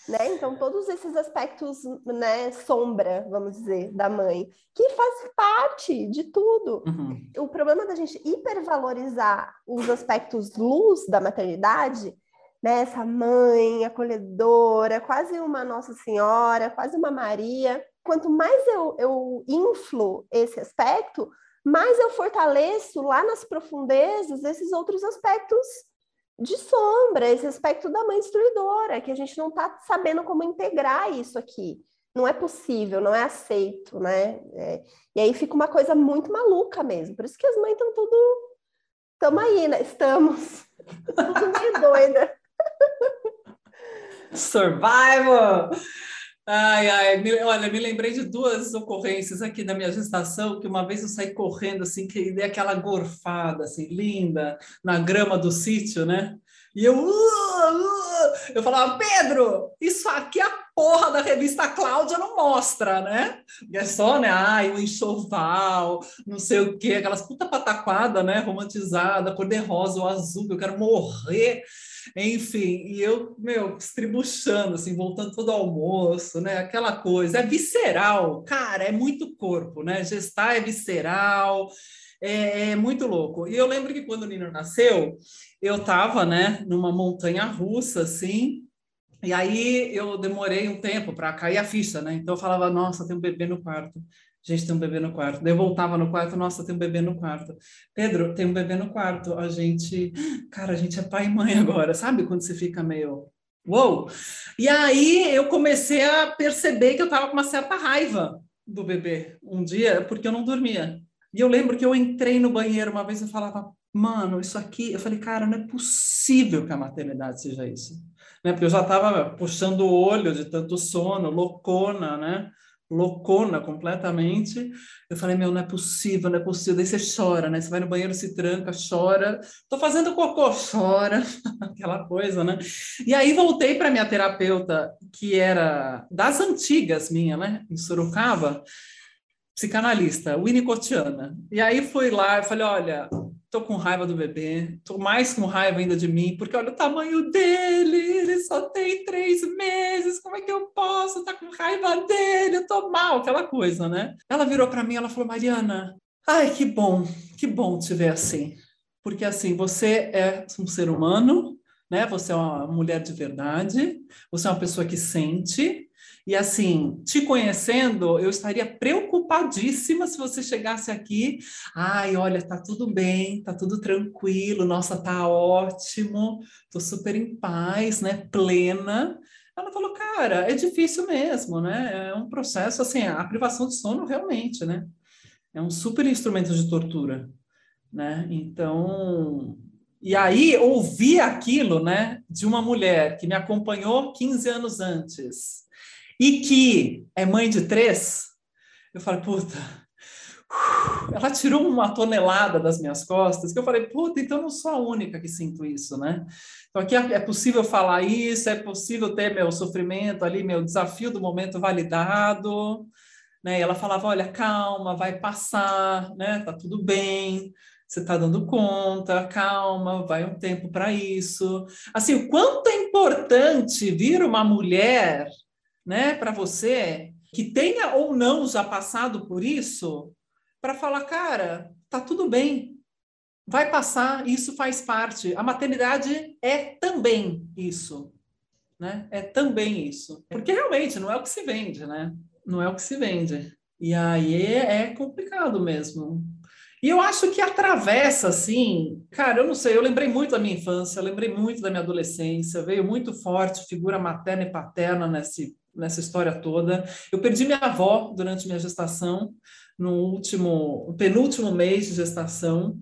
Né? Então, todos esses aspectos, né, sombra, vamos dizer, da mãe, que faz parte de tudo. Uhum. O problema da gente hipervalorizar os aspectos luz da maternidade, né, essa mãe acolhedora, quase uma Nossa Senhora, quase uma Maria. Quanto mais eu, eu inflo esse aspecto, mas eu fortaleço lá nas profundezas esses outros aspectos de sombra, esse aspecto da mãe destruidora, que a gente não está sabendo como integrar isso aqui. Não é possível, não é aceito, né? É, e aí fica uma coisa muito maluca mesmo. Por isso que as mães estão tudo. Estamos aí, né? Estamos. tudo meio doida. Survival! Ai, ai, me, olha, me lembrei de duas ocorrências aqui da minha gestação, que uma vez eu saí correndo, assim, que dei aquela gorfada, assim, linda, na grama do sítio, né? E eu, uh, uh, eu falava, Pedro, isso aqui é a porra da revista Cláudia não mostra, né? E é só, né? Ai, o enxoval, não sei o quê, aquelas puta pataquada, né? Romantizada, cor-de-rosa ou azul, eu quero morrer. Enfim, e eu, meu, estribuchando, assim, voltando todo almoço, né? Aquela coisa, é visceral, cara, é muito corpo, né? Gestar é visceral, é, é muito louco. E eu lembro que quando o Nino nasceu, eu estava, né, numa montanha russa, assim, e aí eu demorei um tempo para cair a ficha, né? Então eu falava, nossa, tem um bebê no quarto gente, tem um bebê no quarto. Daí eu voltava no quarto, nossa, tem um bebê no quarto. Pedro, tem um bebê no quarto. A gente, cara, a gente é pai e mãe agora, sabe? Quando você fica meio, uou! E aí eu comecei a perceber que eu tava com uma certa raiva do bebê um dia, porque eu não dormia. E eu lembro que eu entrei no banheiro uma vez e falava, mano, isso aqui, eu falei, cara, não é possível que a maternidade seja isso. Né? Porque eu já estava puxando o olho de tanto sono, loucona, né? Loucona completamente. Eu falei, meu, não é possível, não é possível. Daí você chora, né? Você vai no banheiro, se tranca, chora. Tô fazendo cocô, chora. Aquela coisa, né? E aí voltei para minha terapeuta, que era das antigas minha, né? Em Sorocaba, psicanalista, Winnicottiana. E aí fui lá, eu falei, olha, tô com raiva do bebê, tô mais com raiva ainda de mim, porque olha o tamanho dele, ele só tem três meses, como é que eu posso estar tá com raiva dele? Eu tô mal, aquela coisa, né? Ela virou para mim, ela falou, Mariana, ai, que bom, que bom te ver assim, porque assim, você é um ser humano, né? Você é uma mulher de verdade, você é uma pessoa que sente, e assim, te conhecendo, eu estaria preocupadíssima se você chegasse aqui, ai, olha, tá tudo bem, tá tudo tranquilo, nossa, tá ótimo, tô super em paz, né, plena. Ela falou, cara, é difícil mesmo, né? É um processo assim, a privação de sono realmente, né? É um super instrumento de tortura, né? Então, e aí ouvi aquilo, né, de uma mulher que me acompanhou 15 anos antes e que é mãe de três, eu falei, puta, ela tirou uma tonelada das minhas costas, que eu falei, puta, então não sou a única que sinto isso, né? Então aqui é possível falar isso, é possível ter meu sofrimento ali, meu desafio do momento validado, né? E ela falava, olha, calma, vai passar, né? Tá tudo bem, você está dando conta, calma, vai um tempo para isso. Assim, o quanto é importante vir uma mulher né, para você que tenha ou não já passado por isso, para falar, cara, tá tudo bem, vai passar, isso faz parte. A maternidade é também isso, né? É também isso, porque realmente não é o que se vende, né? Não é o que se vende. E aí é, complicado mesmo. E eu acho que atravessa, assim, cara, eu não sei, eu lembrei muito da minha infância, lembrei muito da minha adolescência, veio muito forte figura materna e paterna nesse nessa história toda. Eu perdi minha avó durante minha gestação, no último, penúltimo mês de gestação,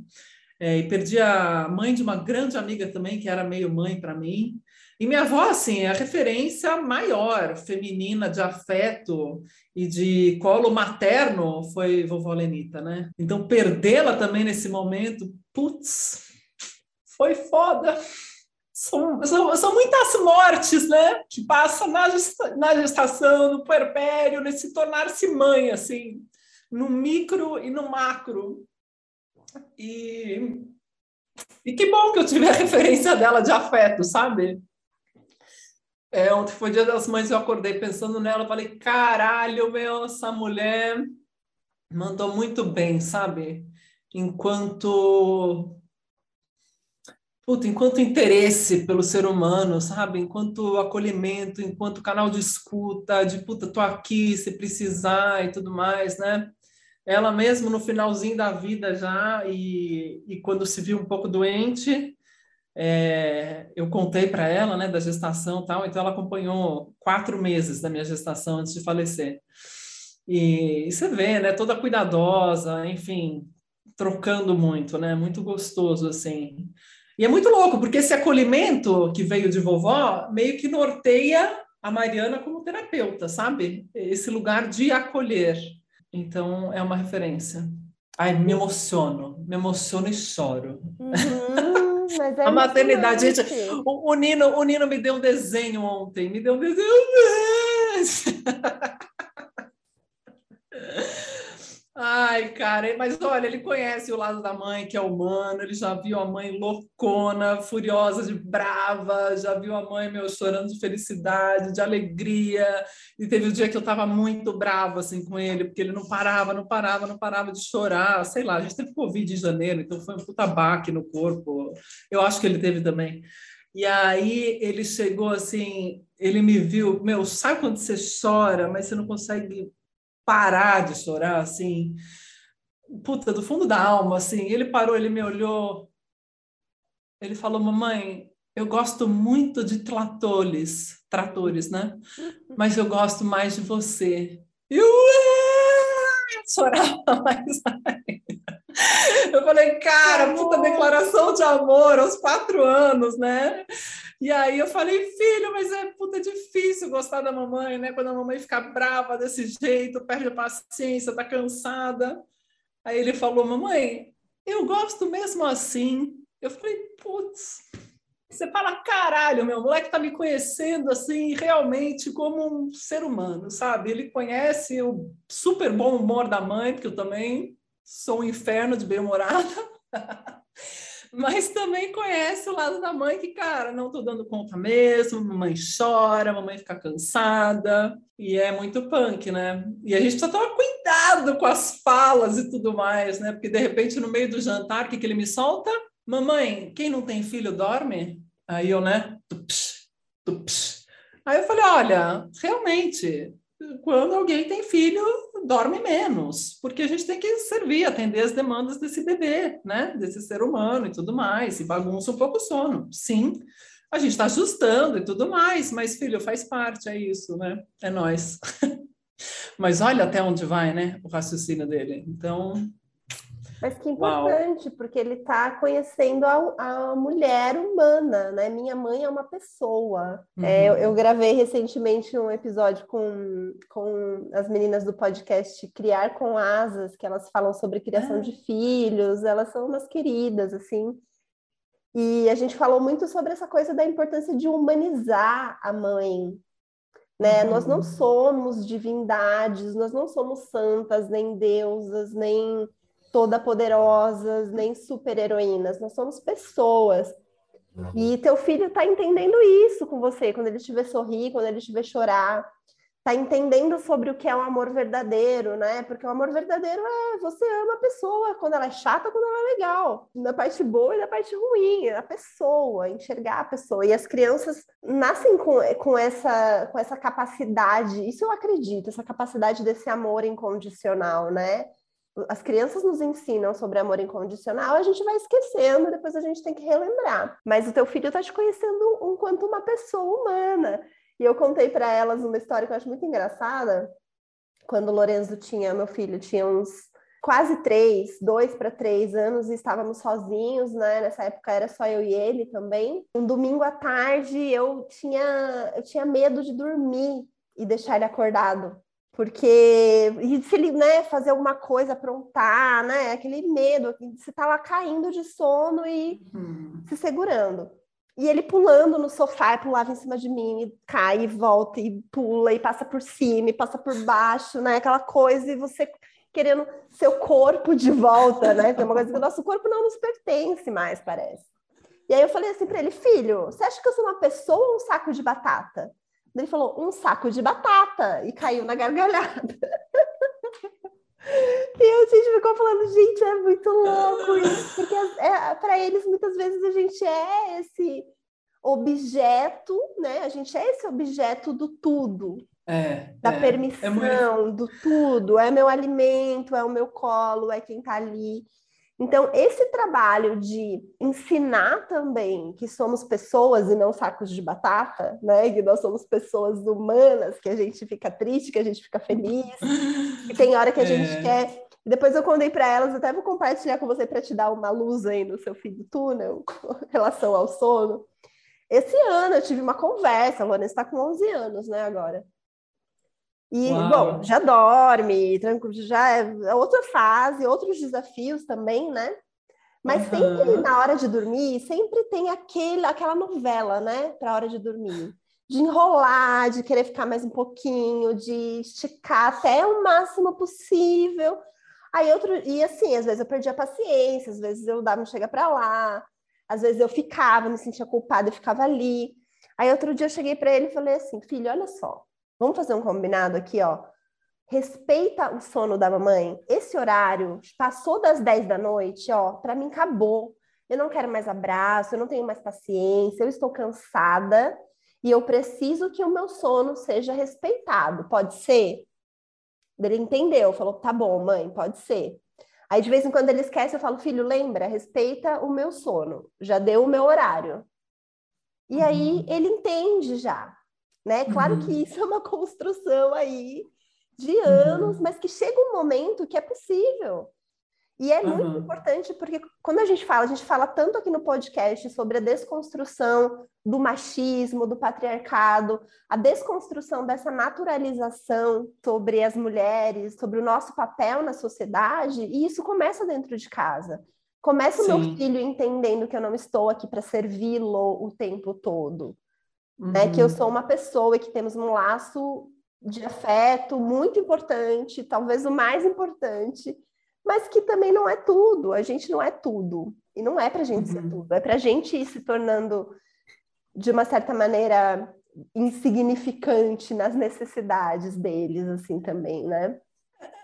é, e perdi a mãe de uma grande amiga também, que era meio mãe para mim. E minha avó, assim, é a referência maior feminina de afeto e de colo materno foi vovó Lenita, né? Então, perdê-la também nesse momento, putz, foi foda são, são, são, muitas mortes, né? Que passam na, na gestação, no puerpério, nesse tornar-se mãe, assim, no micro e no macro. E, e que bom que eu tive a referência dela de afeto, sabe? É, ontem foi dia das mães, eu acordei pensando nela, falei, caralho, meu, essa mulher mandou muito bem, sabe? Enquanto puta, enquanto interesse pelo ser humano, sabe? Enquanto acolhimento, enquanto canal de escuta, de puta, tô aqui se precisar e tudo mais, né? Ela mesmo no finalzinho da vida já e, e quando se viu um pouco doente, é, eu contei para ela, né, da gestação e tal, então ela acompanhou quatro meses da minha gestação antes de falecer. E, e você vê, né, toda cuidadosa, enfim, trocando muito, né, muito gostoso, assim. E é muito louco, porque esse acolhimento que veio de vovó meio que norteia a Mariana como terapeuta, sabe? Esse lugar de acolher. Então, é uma referência. Ai, me emociono, me emociono e choro. Uhum, é a maternidade, gente, o, o, Nino, o Nino me deu um desenho ontem, me deu um desenho. Ai, cara, mas olha, ele conhece o lado da mãe, que é humano, ele já viu a mãe loucona, furiosa, de brava, já viu a mãe, meu, chorando de felicidade, de alegria, e teve o um dia que eu tava muito brava, assim, com ele, porque ele não parava, não parava, não parava de chorar, sei lá, a gente teve Covid em janeiro, então foi um puta baque no corpo, eu acho que ele teve também. E aí ele chegou assim, ele me viu, meu, sabe quando você chora, mas você não consegue parar de chorar, assim, puta, do fundo da alma, assim. Ele parou, ele me olhou, ele falou, mamãe, eu gosto muito de tratores, tratores, né? Mas eu gosto mais de você. E eu chorava mais ainda. Eu falei, cara, puta declaração de amor aos quatro anos, né? E aí eu falei, filho, mas é puta difícil gostar da mamãe, né? Quando a mamãe fica brava desse jeito, perde a paciência, tá cansada. Aí ele falou, mamãe, eu gosto mesmo assim. Eu falei, putz, você fala, caralho, meu moleque tá me conhecendo assim, realmente como um ser humano, sabe? Ele conhece o super bom humor da mãe, porque eu também sou um inferno de bem-humorada. mas também conhece o lado da mãe que, cara, não tô dando conta mesmo, mamãe chora, mamãe fica cansada, e é muito punk, né? E a gente precisa tomar cuidado com as falas e tudo mais, né? Porque de repente no meio do jantar, o que, que ele me solta? Mamãe, quem não tem filho dorme? Aí eu, né? Aí eu falei, olha, realmente, quando alguém tem filho, dorme menos, porque a gente tem que servir, atender as demandas desse bebê, né? Desse ser humano e tudo mais, e bagunça um pouco o sono. Sim, a gente está ajustando e tudo mais, mas filho, faz parte, é isso, né? É nós. mas olha até onde vai, né? O raciocínio dele. Então, mas que importante, Uau. porque ele está conhecendo a, a, mulher humana, né? Minha mãe é uma pessoa. Uhum. É, eu, eu, gravei recentemente um episódio com, com as meninas do podcast Criar com Asas, que elas falam sobre criação ah. de filhos, elas são umas queridas, assim. E a gente falou muito sobre essa coisa da importância de humanizar a mãe, né? Uhum. Nós não somos divindades, nós não somos santas, nem deusas, nem toda poderosas, nem super-heroínas, nós somos pessoas. E teu filho está entendendo isso com você, quando ele te vê sorrir, quando ele te vê chorar, está entendendo sobre o que é um amor verdadeiro, né? Porque o amor verdadeiro é você ama a pessoa quando ela é chata, quando ela é legal, na parte boa e na parte ruim, a pessoa, enxergar a pessoa. E as crianças nascem com, com, essa, com essa capacidade, isso eu acredito, essa capacidade desse amor incondicional, né? As crianças nos ensinam sobre amor incondicional, a gente vai esquecendo, depois a gente tem que relembrar. Mas o teu filho está te conhecendo enquanto uma pessoa humana. E eu contei para elas uma história que eu acho muito engraçada. Quando o Lorenzo tinha, meu filho, tinha uns quase três, dois para três anos, e estávamos sozinhos, né? Nessa época era só eu e ele também. Um domingo à tarde eu tinha, eu tinha medo de dormir e deixar ele acordado porque e se ele né, fazer alguma coisa, aprontar, né? Aquele medo, você tá lá caindo de sono e uhum. se segurando. E ele pulando no sofá, pulava em cima de mim, e cai e volta, e pula, e passa por cima, e passa por baixo, né? Aquela coisa, e você querendo seu corpo de volta, né? Tem uma coisa que o nosso corpo não nos pertence mais, parece. E aí eu falei assim para ele, filho, você acha que eu sou uma pessoa ou um saco de batata? Ele falou, um saco de batata, e caiu na gargalhada. E a gente ficou falando, gente, é muito louco isso, porque é, para eles muitas vezes a gente é esse objeto, né? A gente é esse objeto do tudo, é, da é, permissão, é muito... do tudo. É meu alimento, é o meu colo, é quem está ali. Então, esse trabalho de ensinar também que somos pessoas e não sacos de batata, né? Que nós somos pessoas humanas, que a gente fica triste, que a gente fica feliz, que tem hora que a é. gente quer. Depois eu contei para elas, até vou compartilhar com você para te dar uma luz aí no seu fim do túnel com relação ao sono. Esse ano eu tive uma conversa, a Lorena está com 11 anos, né, agora. E, Uau. bom, já dorme, tranquilo, já é outra fase, outros desafios também, né? Mas uhum. sempre na hora de dormir, sempre tem aquele, aquela novela, né? Para a hora de dormir. De enrolar, de querer ficar mais um pouquinho, de esticar até o máximo possível. Aí outro, e assim, às vezes eu perdia a paciência, às vezes eu dava um chega para lá, às vezes eu ficava, me sentia culpada e ficava ali. Aí outro dia eu cheguei para ele e falei assim: filho, olha só, Vamos fazer um combinado aqui, ó. Respeita o sono da mamãe. Esse horário passou das 10 da noite, ó, para mim acabou. Eu não quero mais abraço, eu não tenho mais paciência, eu estou cansada e eu preciso que o meu sono seja respeitado. Pode ser? Ele entendeu, falou: tá bom, mãe, pode ser. Aí de vez em quando ele esquece, eu falo: filho, lembra, respeita o meu sono, já deu o meu horário. E uhum. aí ele entende já né? Claro uhum. que isso é uma construção aí de anos, uhum. mas que chega um momento que é possível. E é muito uhum. importante porque quando a gente fala, a gente fala tanto aqui no podcast sobre a desconstrução do machismo, do patriarcado, a desconstrução dessa naturalização sobre as mulheres, sobre o nosso papel na sociedade, e isso começa dentro de casa. Começa Sim. o meu filho entendendo que eu não estou aqui para servi-lo o tempo todo. Uhum. Né? Que eu uhum. sou uma pessoa e que temos um laço de afeto muito importante, talvez o mais importante, mas que também não é tudo. A gente não é tudo. E não é para a gente uhum. ser tudo. É para a gente ir se tornando, de uma certa maneira, insignificante nas necessidades deles, assim, também, né?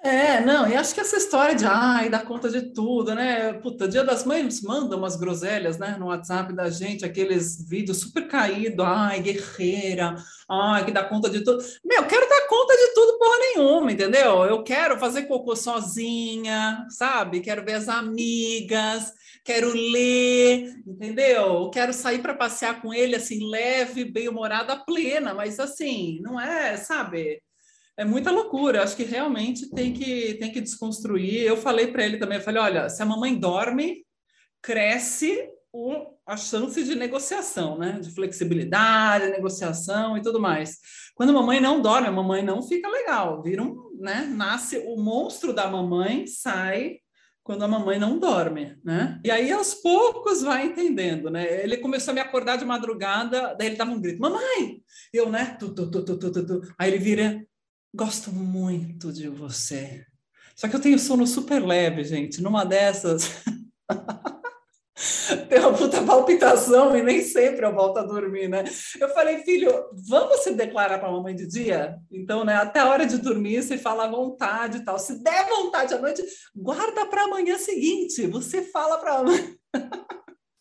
É, não, e acho que essa história de ai, dar conta de tudo, né? Puta, Dia das Mães manda umas groselhas, né, no WhatsApp da gente, aqueles vídeos super caídos, ai, guerreira, ai, que dá conta de tudo. Meu, quero dar conta de tudo porra nenhuma, entendeu? Eu quero fazer cocô sozinha, sabe? Quero ver as amigas, quero ler, entendeu? Quero sair para passear com ele assim, leve, bem-humorada, plena, mas assim, não é, sabe? É muita loucura. Acho que realmente tem que, tem que desconstruir. Eu falei para ele também, eu falei, olha, se a mamãe dorme, cresce o, a chance de negociação, né? De flexibilidade, negociação e tudo mais. Quando a mamãe não dorme, a mamãe não fica legal. Vira um, né? Nasce o monstro da mamãe, sai quando a mamãe não dorme, né? E aí aos poucos vai entendendo, né? Ele começou a me acordar de madrugada, daí ele dava um grito: "Mamãe!" Eu, né? Tu, tu, tu, tu, tu, tu. Aí ele vira: Gosto muito de você. Só que eu tenho sono super leve, gente. Numa dessas. tem uma puta palpitação e nem sempre eu volto a dormir, né? Eu falei, filho, vamos se declarar para a mamãe de dia? Então, né, até a hora de dormir, você fala à vontade e tal. Se der vontade à noite, guarda para amanhã seguinte. Você fala para a mãe.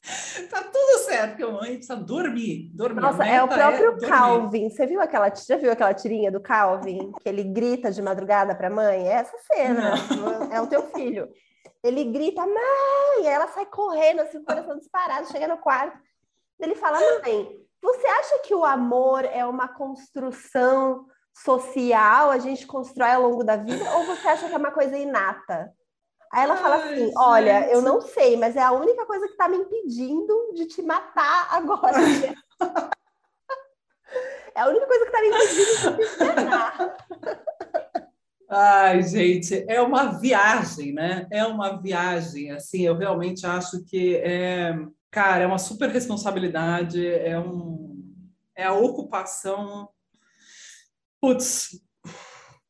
tá tudo certo, porque a mãe precisa dormir, dormir. Nossa, é o próprio é Calvin. Você viu aquela, já viu aquela tirinha do Calvin? Que ele grita de madrugada para a mãe? É essa cena. Não. É o teu filho. Ele grita, mãe! E ela sai correndo, assim, o coração disparado, chega no quarto. Ele fala, mãe, você acha que o amor é uma construção social, a gente constrói ao longo da vida, ou você acha que é uma coisa inata? Aí ela Ai, fala assim: gente. Olha, eu não sei, mas é a única coisa que está me impedindo de te matar agora. é a única coisa que está me impedindo de te matar. Ai, gente, é uma viagem, né? É uma viagem. Assim, eu realmente acho que é, cara, é uma super responsabilidade, é um, é a ocupação. Putz,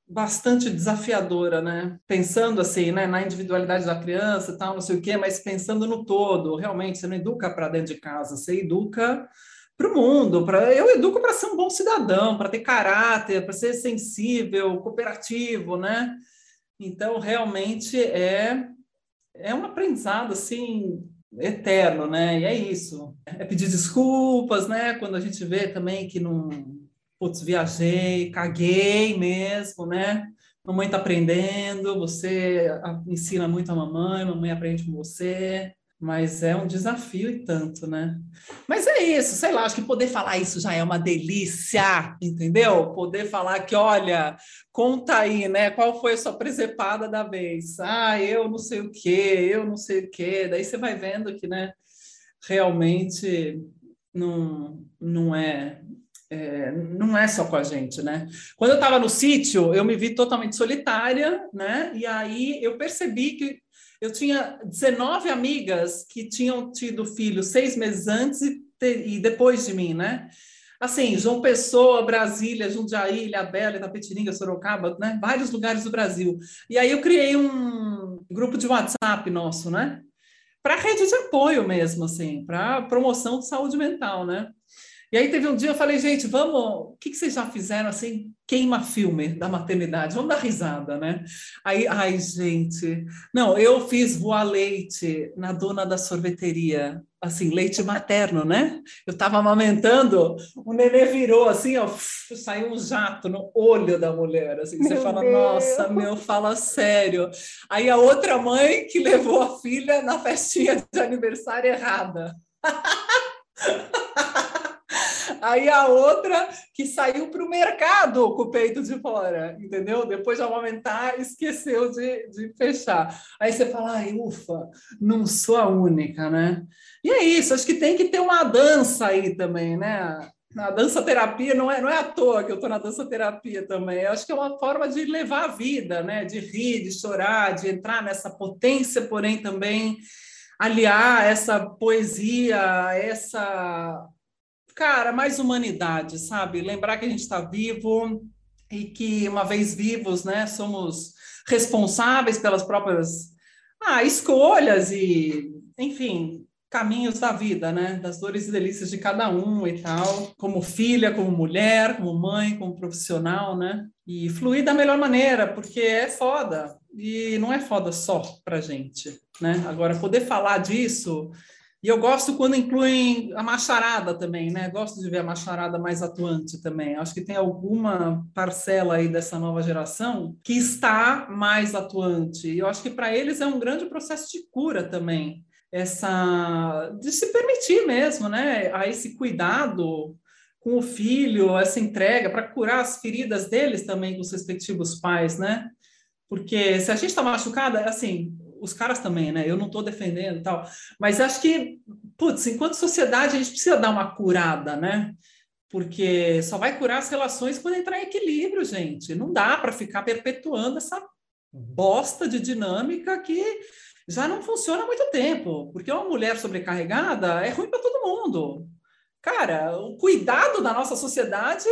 bastante desafiadora, né? Pensando assim, né, na individualidade da criança, tal, não sei o quê, mas pensando no todo. Realmente, você não educa para dentro de casa, você educa para o mundo. Para eu educo para ser um bom cidadão, para ter caráter, para ser sensível, cooperativo, né? Então, realmente é é um aprendizado assim eterno, né? E é isso. É pedir desculpas, né? Quando a gente vê também que não putz, viajei, caguei mesmo, né? Mamãe tá aprendendo, você ensina muito a mamãe, mamãe aprende com você, mas é um desafio e tanto, né? Mas é isso, sei lá, acho que poder falar isso já é uma delícia, entendeu? Poder falar que, olha, conta aí, né? Qual foi a sua presepada da vez? Ah, eu não sei o quê, eu não sei o quê. Daí você vai vendo que, né, realmente não, não é é, não é só com a gente, né? Quando eu estava no sítio, eu me vi totalmente solitária, né? E aí eu percebi que eu tinha 19 amigas que tinham tido filho seis meses antes e, e depois de mim, né? Assim, João Pessoa, Brasília, Jundiaí, Ilhabela, Itapetininga, Sorocaba, né? Vários lugares do Brasil. E aí eu criei um grupo de WhatsApp nosso, né? Para rede de apoio mesmo, assim, para promoção de saúde mental, né? E aí teve um dia eu falei, gente, vamos, o que, que vocês já fizeram assim, queima filme da maternidade, vamos dar risada, né? Aí, ai, gente, não, eu fiz voar leite na dona da sorveteria, assim, leite materno, né? Eu estava amamentando, o nenê virou assim, ó, saiu um jato no olho da mulher, assim, você meu fala, Deus. nossa, meu, fala sério. Aí a outra mãe que levou a filha na festinha de aniversário errada. Aí a outra que saiu para o mercado com o peito de fora, entendeu? Depois de amamentar, esqueceu de, de fechar. Aí você fala, ai, ufa, não sou a única, né? E é isso, acho que tem que ter uma dança aí também, né? Na dança terapia não é, não é à toa que eu estou na dança terapia também. Eu acho que é uma forma de levar a vida, né? De rir, de chorar, de entrar nessa potência, porém também aliar essa poesia, essa cara, mais humanidade, sabe? Lembrar que a gente está vivo e que uma vez vivos, né, somos responsáveis pelas próprias ah, escolhas e, enfim, caminhos da vida, né? Das dores e delícias de cada um e tal, como filha, como mulher, como mãe, como profissional, né? E fluir da melhor maneira, porque é foda. E não é foda só pra gente, né? Agora, poder falar disso. E eu gosto quando incluem a macharada também, né? Gosto de ver a macharada mais atuante também. Acho que tem alguma parcela aí dessa nova geração que está mais atuante. E eu acho que para eles é um grande processo de cura também essa de se permitir mesmo, né, a esse cuidado com o filho, essa entrega para curar as feridas deles também com os respectivos pais, né? Porque se a gente está machucada, assim, os caras também, né? Eu não estou defendendo tal, mas acho que, putz, enquanto sociedade a gente precisa dar uma curada, né? Porque só vai curar as relações quando entrar em equilíbrio, gente. Não dá para ficar perpetuando essa bosta de dinâmica que já não funciona há muito tempo, porque uma mulher sobrecarregada é ruim para todo mundo. Cara, o cuidado da nossa sociedade,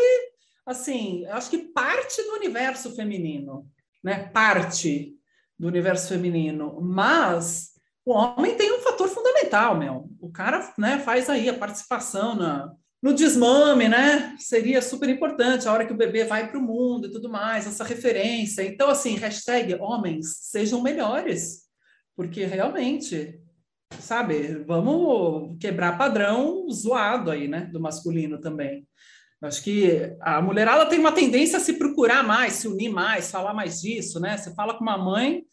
assim, acho que parte do universo feminino, né? Parte do universo feminino, mas o homem tem um fator fundamental, meu. O cara, né, faz aí a participação na, no desmame, né? Seria super importante a hora que o bebê vai para o mundo e tudo mais, essa referência. Então, assim, hashtag homens sejam melhores porque realmente, sabe, vamos quebrar padrão zoado aí, né, do masculino também. Acho que a mulherada tem uma tendência a se procurar mais, se unir mais, falar mais disso, né? Você fala com uma mãe,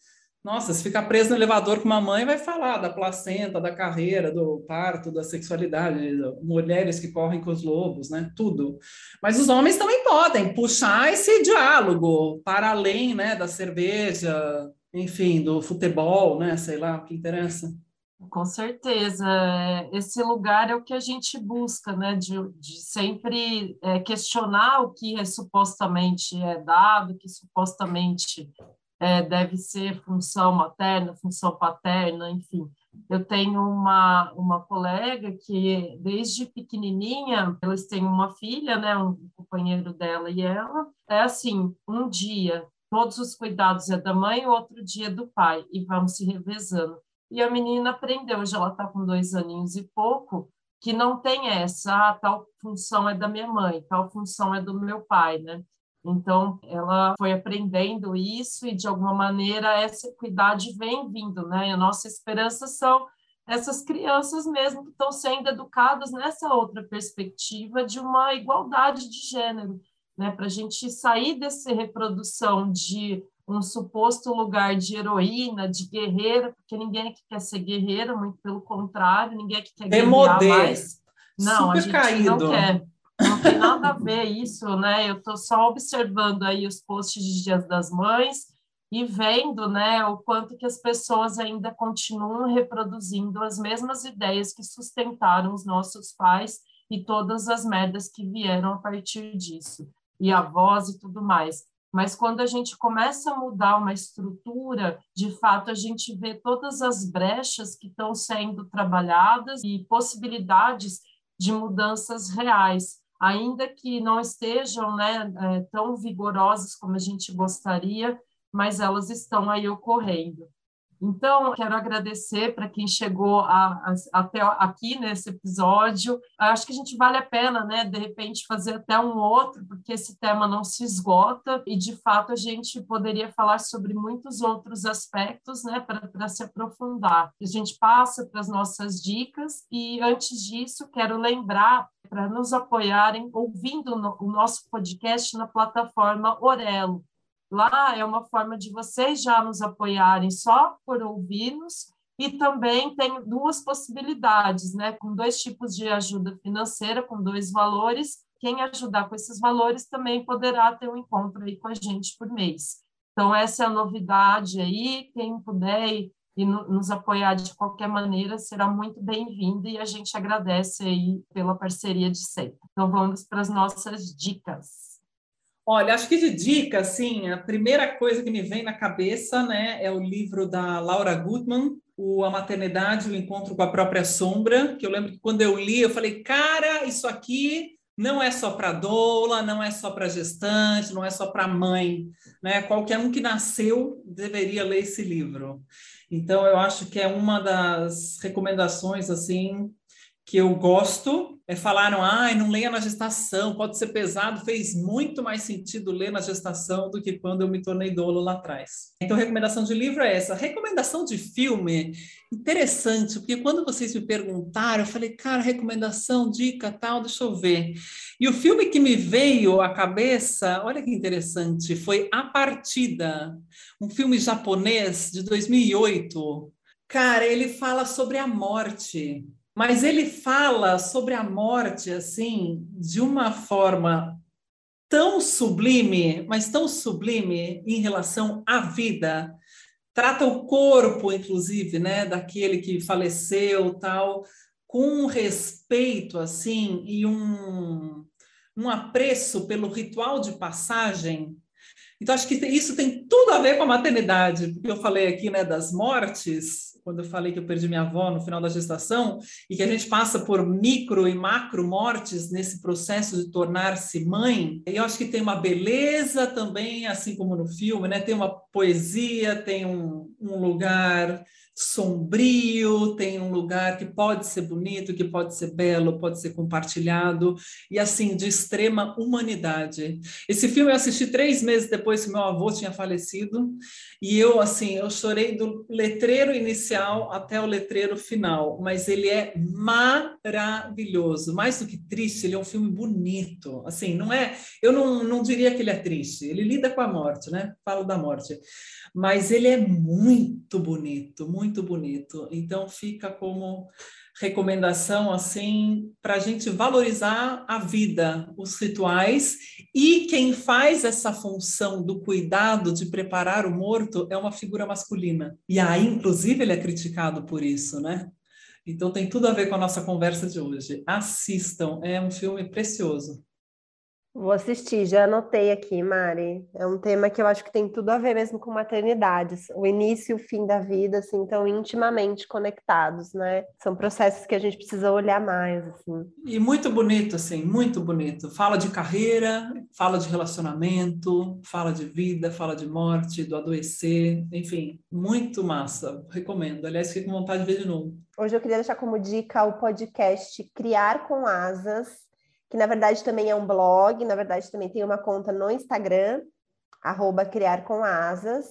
nossa, se ficar preso no elevador com uma mãe, vai falar da placenta, da carreira, do parto, da sexualidade, mulheres que correm com os lobos, né? Tudo. Mas os homens também podem puxar esse diálogo para além, né, da cerveja, enfim, do futebol, né? Sei lá, o que interessa. Com certeza. Esse lugar é o que a gente busca, né? De, de sempre é, questionar o que é, supostamente é dado, que supostamente é, deve ser função materna, função paterna, enfim. Eu tenho uma, uma colega que, desde pequenininha, elas têm uma filha, né? Um companheiro dela e ela. É assim, um dia todos os cuidados é da mãe, o outro dia é do pai, e vamos se revezando. E a menina aprendeu, hoje ela está com dois aninhos e pouco, que não tem essa, ah, tal função é da minha mãe, tal função é do meu pai, né? Então, ela foi aprendendo isso e, de alguma maneira, essa equidade vem vindo, né? E a nossa esperança são essas crianças mesmo que estão sendo educadas nessa outra perspectiva de uma igualdade de gênero, né, para a gente sair dessa reprodução de um suposto lugar de heroína, de guerreira, porque ninguém aqui quer ser guerreira, muito pelo contrário, ninguém aqui quer guerrear mais. Não, Super a gente caído. não quer. Não tem nada a ver isso, né? Eu estou só observando aí os posts de Dias das Mães e vendo, né, o quanto que as pessoas ainda continuam reproduzindo as mesmas ideias que sustentaram os nossos pais e todas as merdas que vieram a partir disso e a voz e tudo mais. Mas quando a gente começa a mudar uma estrutura, de fato a gente vê todas as brechas que estão sendo trabalhadas e possibilidades de mudanças reais, ainda que não estejam né, é, tão vigorosas como a gente gostaria, mas elas estão aí ocorrendo. Então, quero agradecer para quem chegou a, a, até aqui nesse episódio. Acho que a gente vale a pena, né, de repente, fazer até um outro, porque esse tema não se esgota e, de fato, a gente poderia falar sobre muitos outros aspectos, né, para se aprofundar. A gente passa para as nossas dicas e, antes disso, quero lembrar para nos apoiarem ouvindo o nosso podcast na plataforma Orelo. Lá é uma forma de vocês já nos apoiarem só por ouvir-nos E também tem duas possibilidades, né? Com dois tipos de ajuda financeira, com dois valores. Quem ajudar com esses valores também poderá ter um encontro aí com a gente por mês. Então, essa é a novidade aí. Quem puder e nos apoiar de qualquer maneira será muito bem-vindo e a gente agradece aí pela parceria de sempre. Então vamos para as nossas dicas. Olha, acho que de dica, assim, a primeira coisa que me vem na cabeça, né, é o livro da Laura Goodman, o A Maternidade, o Encontro com a Própria Sombra, que eu lembro que quando eu li, eu falei, cara, isso aqui não é só para doula, não é só para gestante, não é só para mãe, né? Qualquer um que nasceu deveria ler esse livro. Então eu acho que é uma das recomendações assim que eu gosto é falaram, ah, não leia na gestação, pode ser pesado, fez muito mais sentido ler na gestação do que quando eu me tornei dolo lá atrás. Então, recomendação de livro é essa. Recomendação de filme, interessante, porque quando vocês me perguntaram, eu falei, cara, recomendação, dica, tal, deixa eu ver. E o filme que me veio à cabeça, olha que interessante, foi A Partida, um filme japonês de 2008. Cara, ele fala sobre a morte mas ele fala sobre a morte assim de uma forma tão sublime, mas tão sublime em relação à vida. Trata o corpo, inclusive, né, daquele que faleceu, tal, com um respeito assim e um um apreço pelo ritual de passagem. Então acho que isso tem tudo a ver com a maternidade, porque eu falei aqui, né, das mortes, quando eu falei que eu perdi minha avó no final da gestação, e que a gente passa por micro e macro mortes nesse processo de tornar-se mãe, eu acho que tem uma beleza também, assim como no filme, né? Tem uma poesia, tem um, um lugar sombrio, tem um lugar que pode ser bonito, que pode ser belo, pode ser compartilhado, e assim, de extrema humanidade. Esse filme eu assisti três meses depois que meu avô tinha falecido, e eu, assim, eu chorei do letreiro inicial até o letreiro final, mas ele é maravilhoso, mais do que triste, ele é um filme bonito, assim, não é, eu não, não diria que ele é triste, ele lida com a morte, né, fala da morte, mas ele é muito bonito, muito bonito. Então fica como recomendação assim para a gente valorizar a vida, os rituais e quem faz essa função do cuidado de preparar o morto é uma figura masculina. E aí, inclusive, ele é criticado por isso, né? Então tem tudo a ver com a nossa conversa de hoje. Assistam, é um filme precioso. Vou assistir, já anotei aqui, Mari. É um tema que eu acho que tem tudo a ver mesmo com maternidades. O início e o fim da vida, assim, estão intimamente conectados, né? São processos que a gente precisa olhar mais, assim. E muito bonito, assim, muito bonito. Fala de carreira, fala de relacionamento, fala de vida, fala de morte, do adoecer, enfim, muito massa. Recomendo. Aliás, fiquei com vontade de ver de novo. Hoje eu queria deixar como dica o podcast Criar com Asas, que na verdade também é um blog, na verdade também tem uma conta no Instagram, arroba Criar com Asas,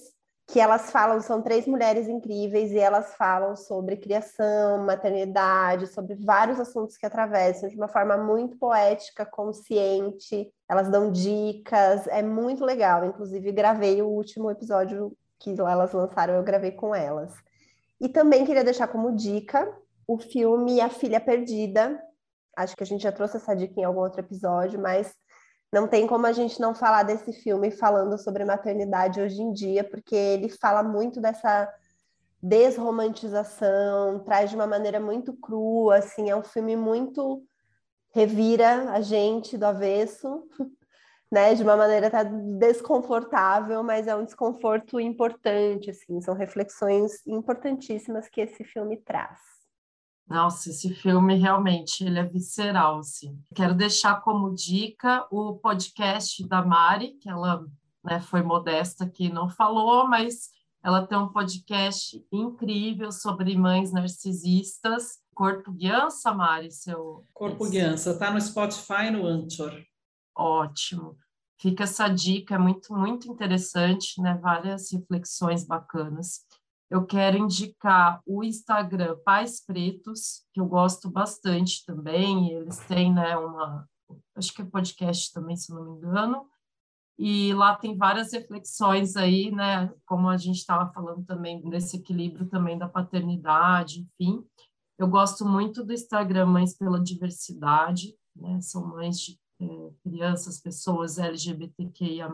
que elas falam, são três mulheres incríveis e elas falam sobre criação, maternidade, sobre vários assuntos que atravessam de uma forma muito poética, consciente. Elas dão dicas, é muito legal. Inclusive, gravei o último episódio que elas lançaram, eu gravei com elas. E também queria deixar como dica o filme A Filha Perdida, Acho que a gente já trouxe essa dica em algum outro episódio, mas não tem como a gente não falar desse filme falando sobre maternidade hoje em dia, porque ele fala muito dessa desromantização, traz de uma maneira muito crua, assim, é um filme muito revira a gente do avesso, né, de uma maneira até desconfortável, mas é um desconforto importante, assim, são reflexões importantíssimas que esse filme traz. Nossa, esse filme realmente ele é visceral, assim. Quero deixar como dica o podcast da Mari, que ela né, foi modesta que não falou, mas ela tem um podcast incrível sobre mães narcisistas. Corpo Guiança, Mari, seu... Corpo Guiança, tá no Spotify e no Anchor. Ótimo. Fica essa dica, é muito, muito interessante, né? Várias reflexões bacanas eu quero indicar o Instagram Pais Pretos, que eu gosto bastante também, eles têm, né, uma, acho que é podcast também, se não me engano, e lá tem várias reflexões aí, né? Como a gente estava falando também desse equilíbrio também da paternidade, enfim. Eu gosto muito do Instagram Mães pela Diversidade, né? São mães de é, crianças, pessoas LGBTQIA+,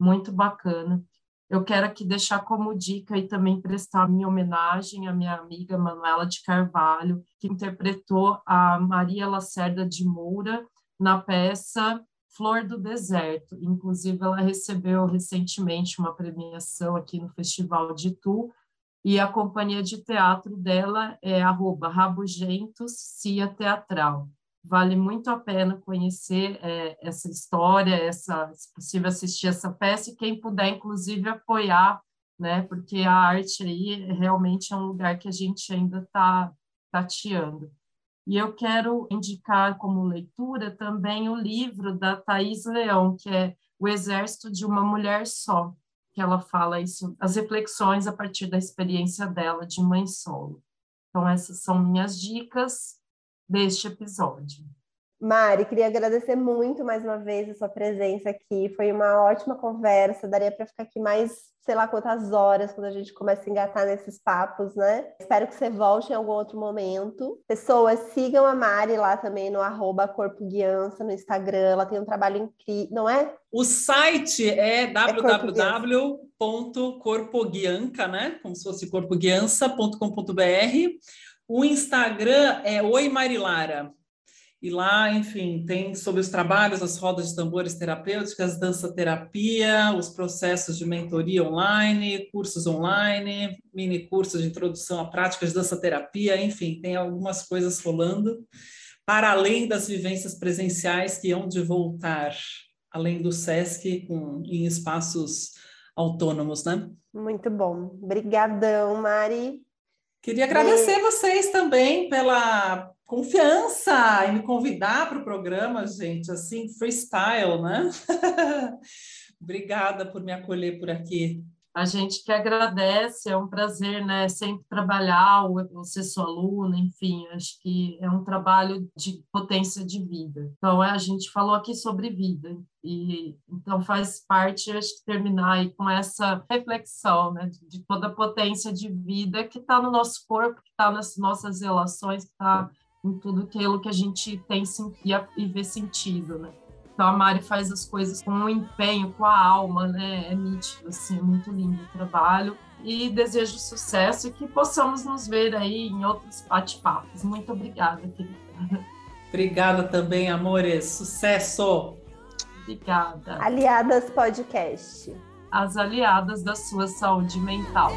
muito bacana. Eu quero aqui deixar como dica e também prestar minha homenagem à minha amiga Manuela de Carvalho, que interpretou a Maria Lacerda de Moura na peça Flor do Deserto. Inclusive, ela recebeu recentemente uma premiação aqui no Festival de Tu, e a companhia de teatro dela é arroba Rabugentos Cia Teatral. Vale muito a pena conhecer é, essa história, essa, se possível assistir essa peça e quem puder, inclusive, apoiar, né? Porque a arte aí realmente é um lugar que a gente ainda está tateando. E eu quero indicar como leitura também o livro da Thais Leão, que é O Exército de uma Mulher Só, que ela fala isso, as reflexões a partir da experiência dela de mãe solo. Então, essas são minhas dicas deste episódio. Mari, queria agradecer muito mais uma vez a sua presença aqui. Foi uma ótima conversa. Daria para ficar aqui mais, sei lá quantas horas quando a gente começa a engatar nesses papos, né? Espero que você volte em algum outro momento. Pessoas, sigam a Mari lá também no arroba Corpo Guiança no Instagram. Ela tem um trabalho incrível, não é? O site é, é www.corpoguianca, né? Como se fosse corpoguiança.com.br. O Instagram é Oi Marilara. E lá, enfim, tem sobre os trabalhos, as rodas de tambores terapêuticas, dança terapia, os processos de mentoria online, cursos online, mini cursos de introdução à prática de dança terapia, enfim, tem algumas coisas rolando, para além das vivências presenciais que hão de voltar, além do SESC, com, em espaços autônomos, né? Muito bom. Obrigadão, Mari. Queria agradecer e... vocês também pela confiança em me convidar para o programa, gente, assim, freestyle, né? Obrigada por me acolher por aqui. A gente que agradece, é um prazer, né, sempre trabalhar, ser sua aluna, enfim, acho que é um trabalho de potência de vida. Então, é, a gente falou aqui sobre vida, e então faz parte, acho que terminar aí com essa reflexão, né, de toda a potência de vida que está no nosso corpo, que está nas nossas relações, que está em tudo aquilo que a gente tem e vê sentido, né? Então a Mari faz as coisas com um empenho, com a alma, né? É nítido, assim, é muito lindo o trabalho. E desejo sucesso e que possamos nos ver aí em outros bate-papos. Muito obrigada, querida. Obrigada também, amores. Sucesso! Obrigada. Aliadas Podcast. As aliadas da sua saúde mental.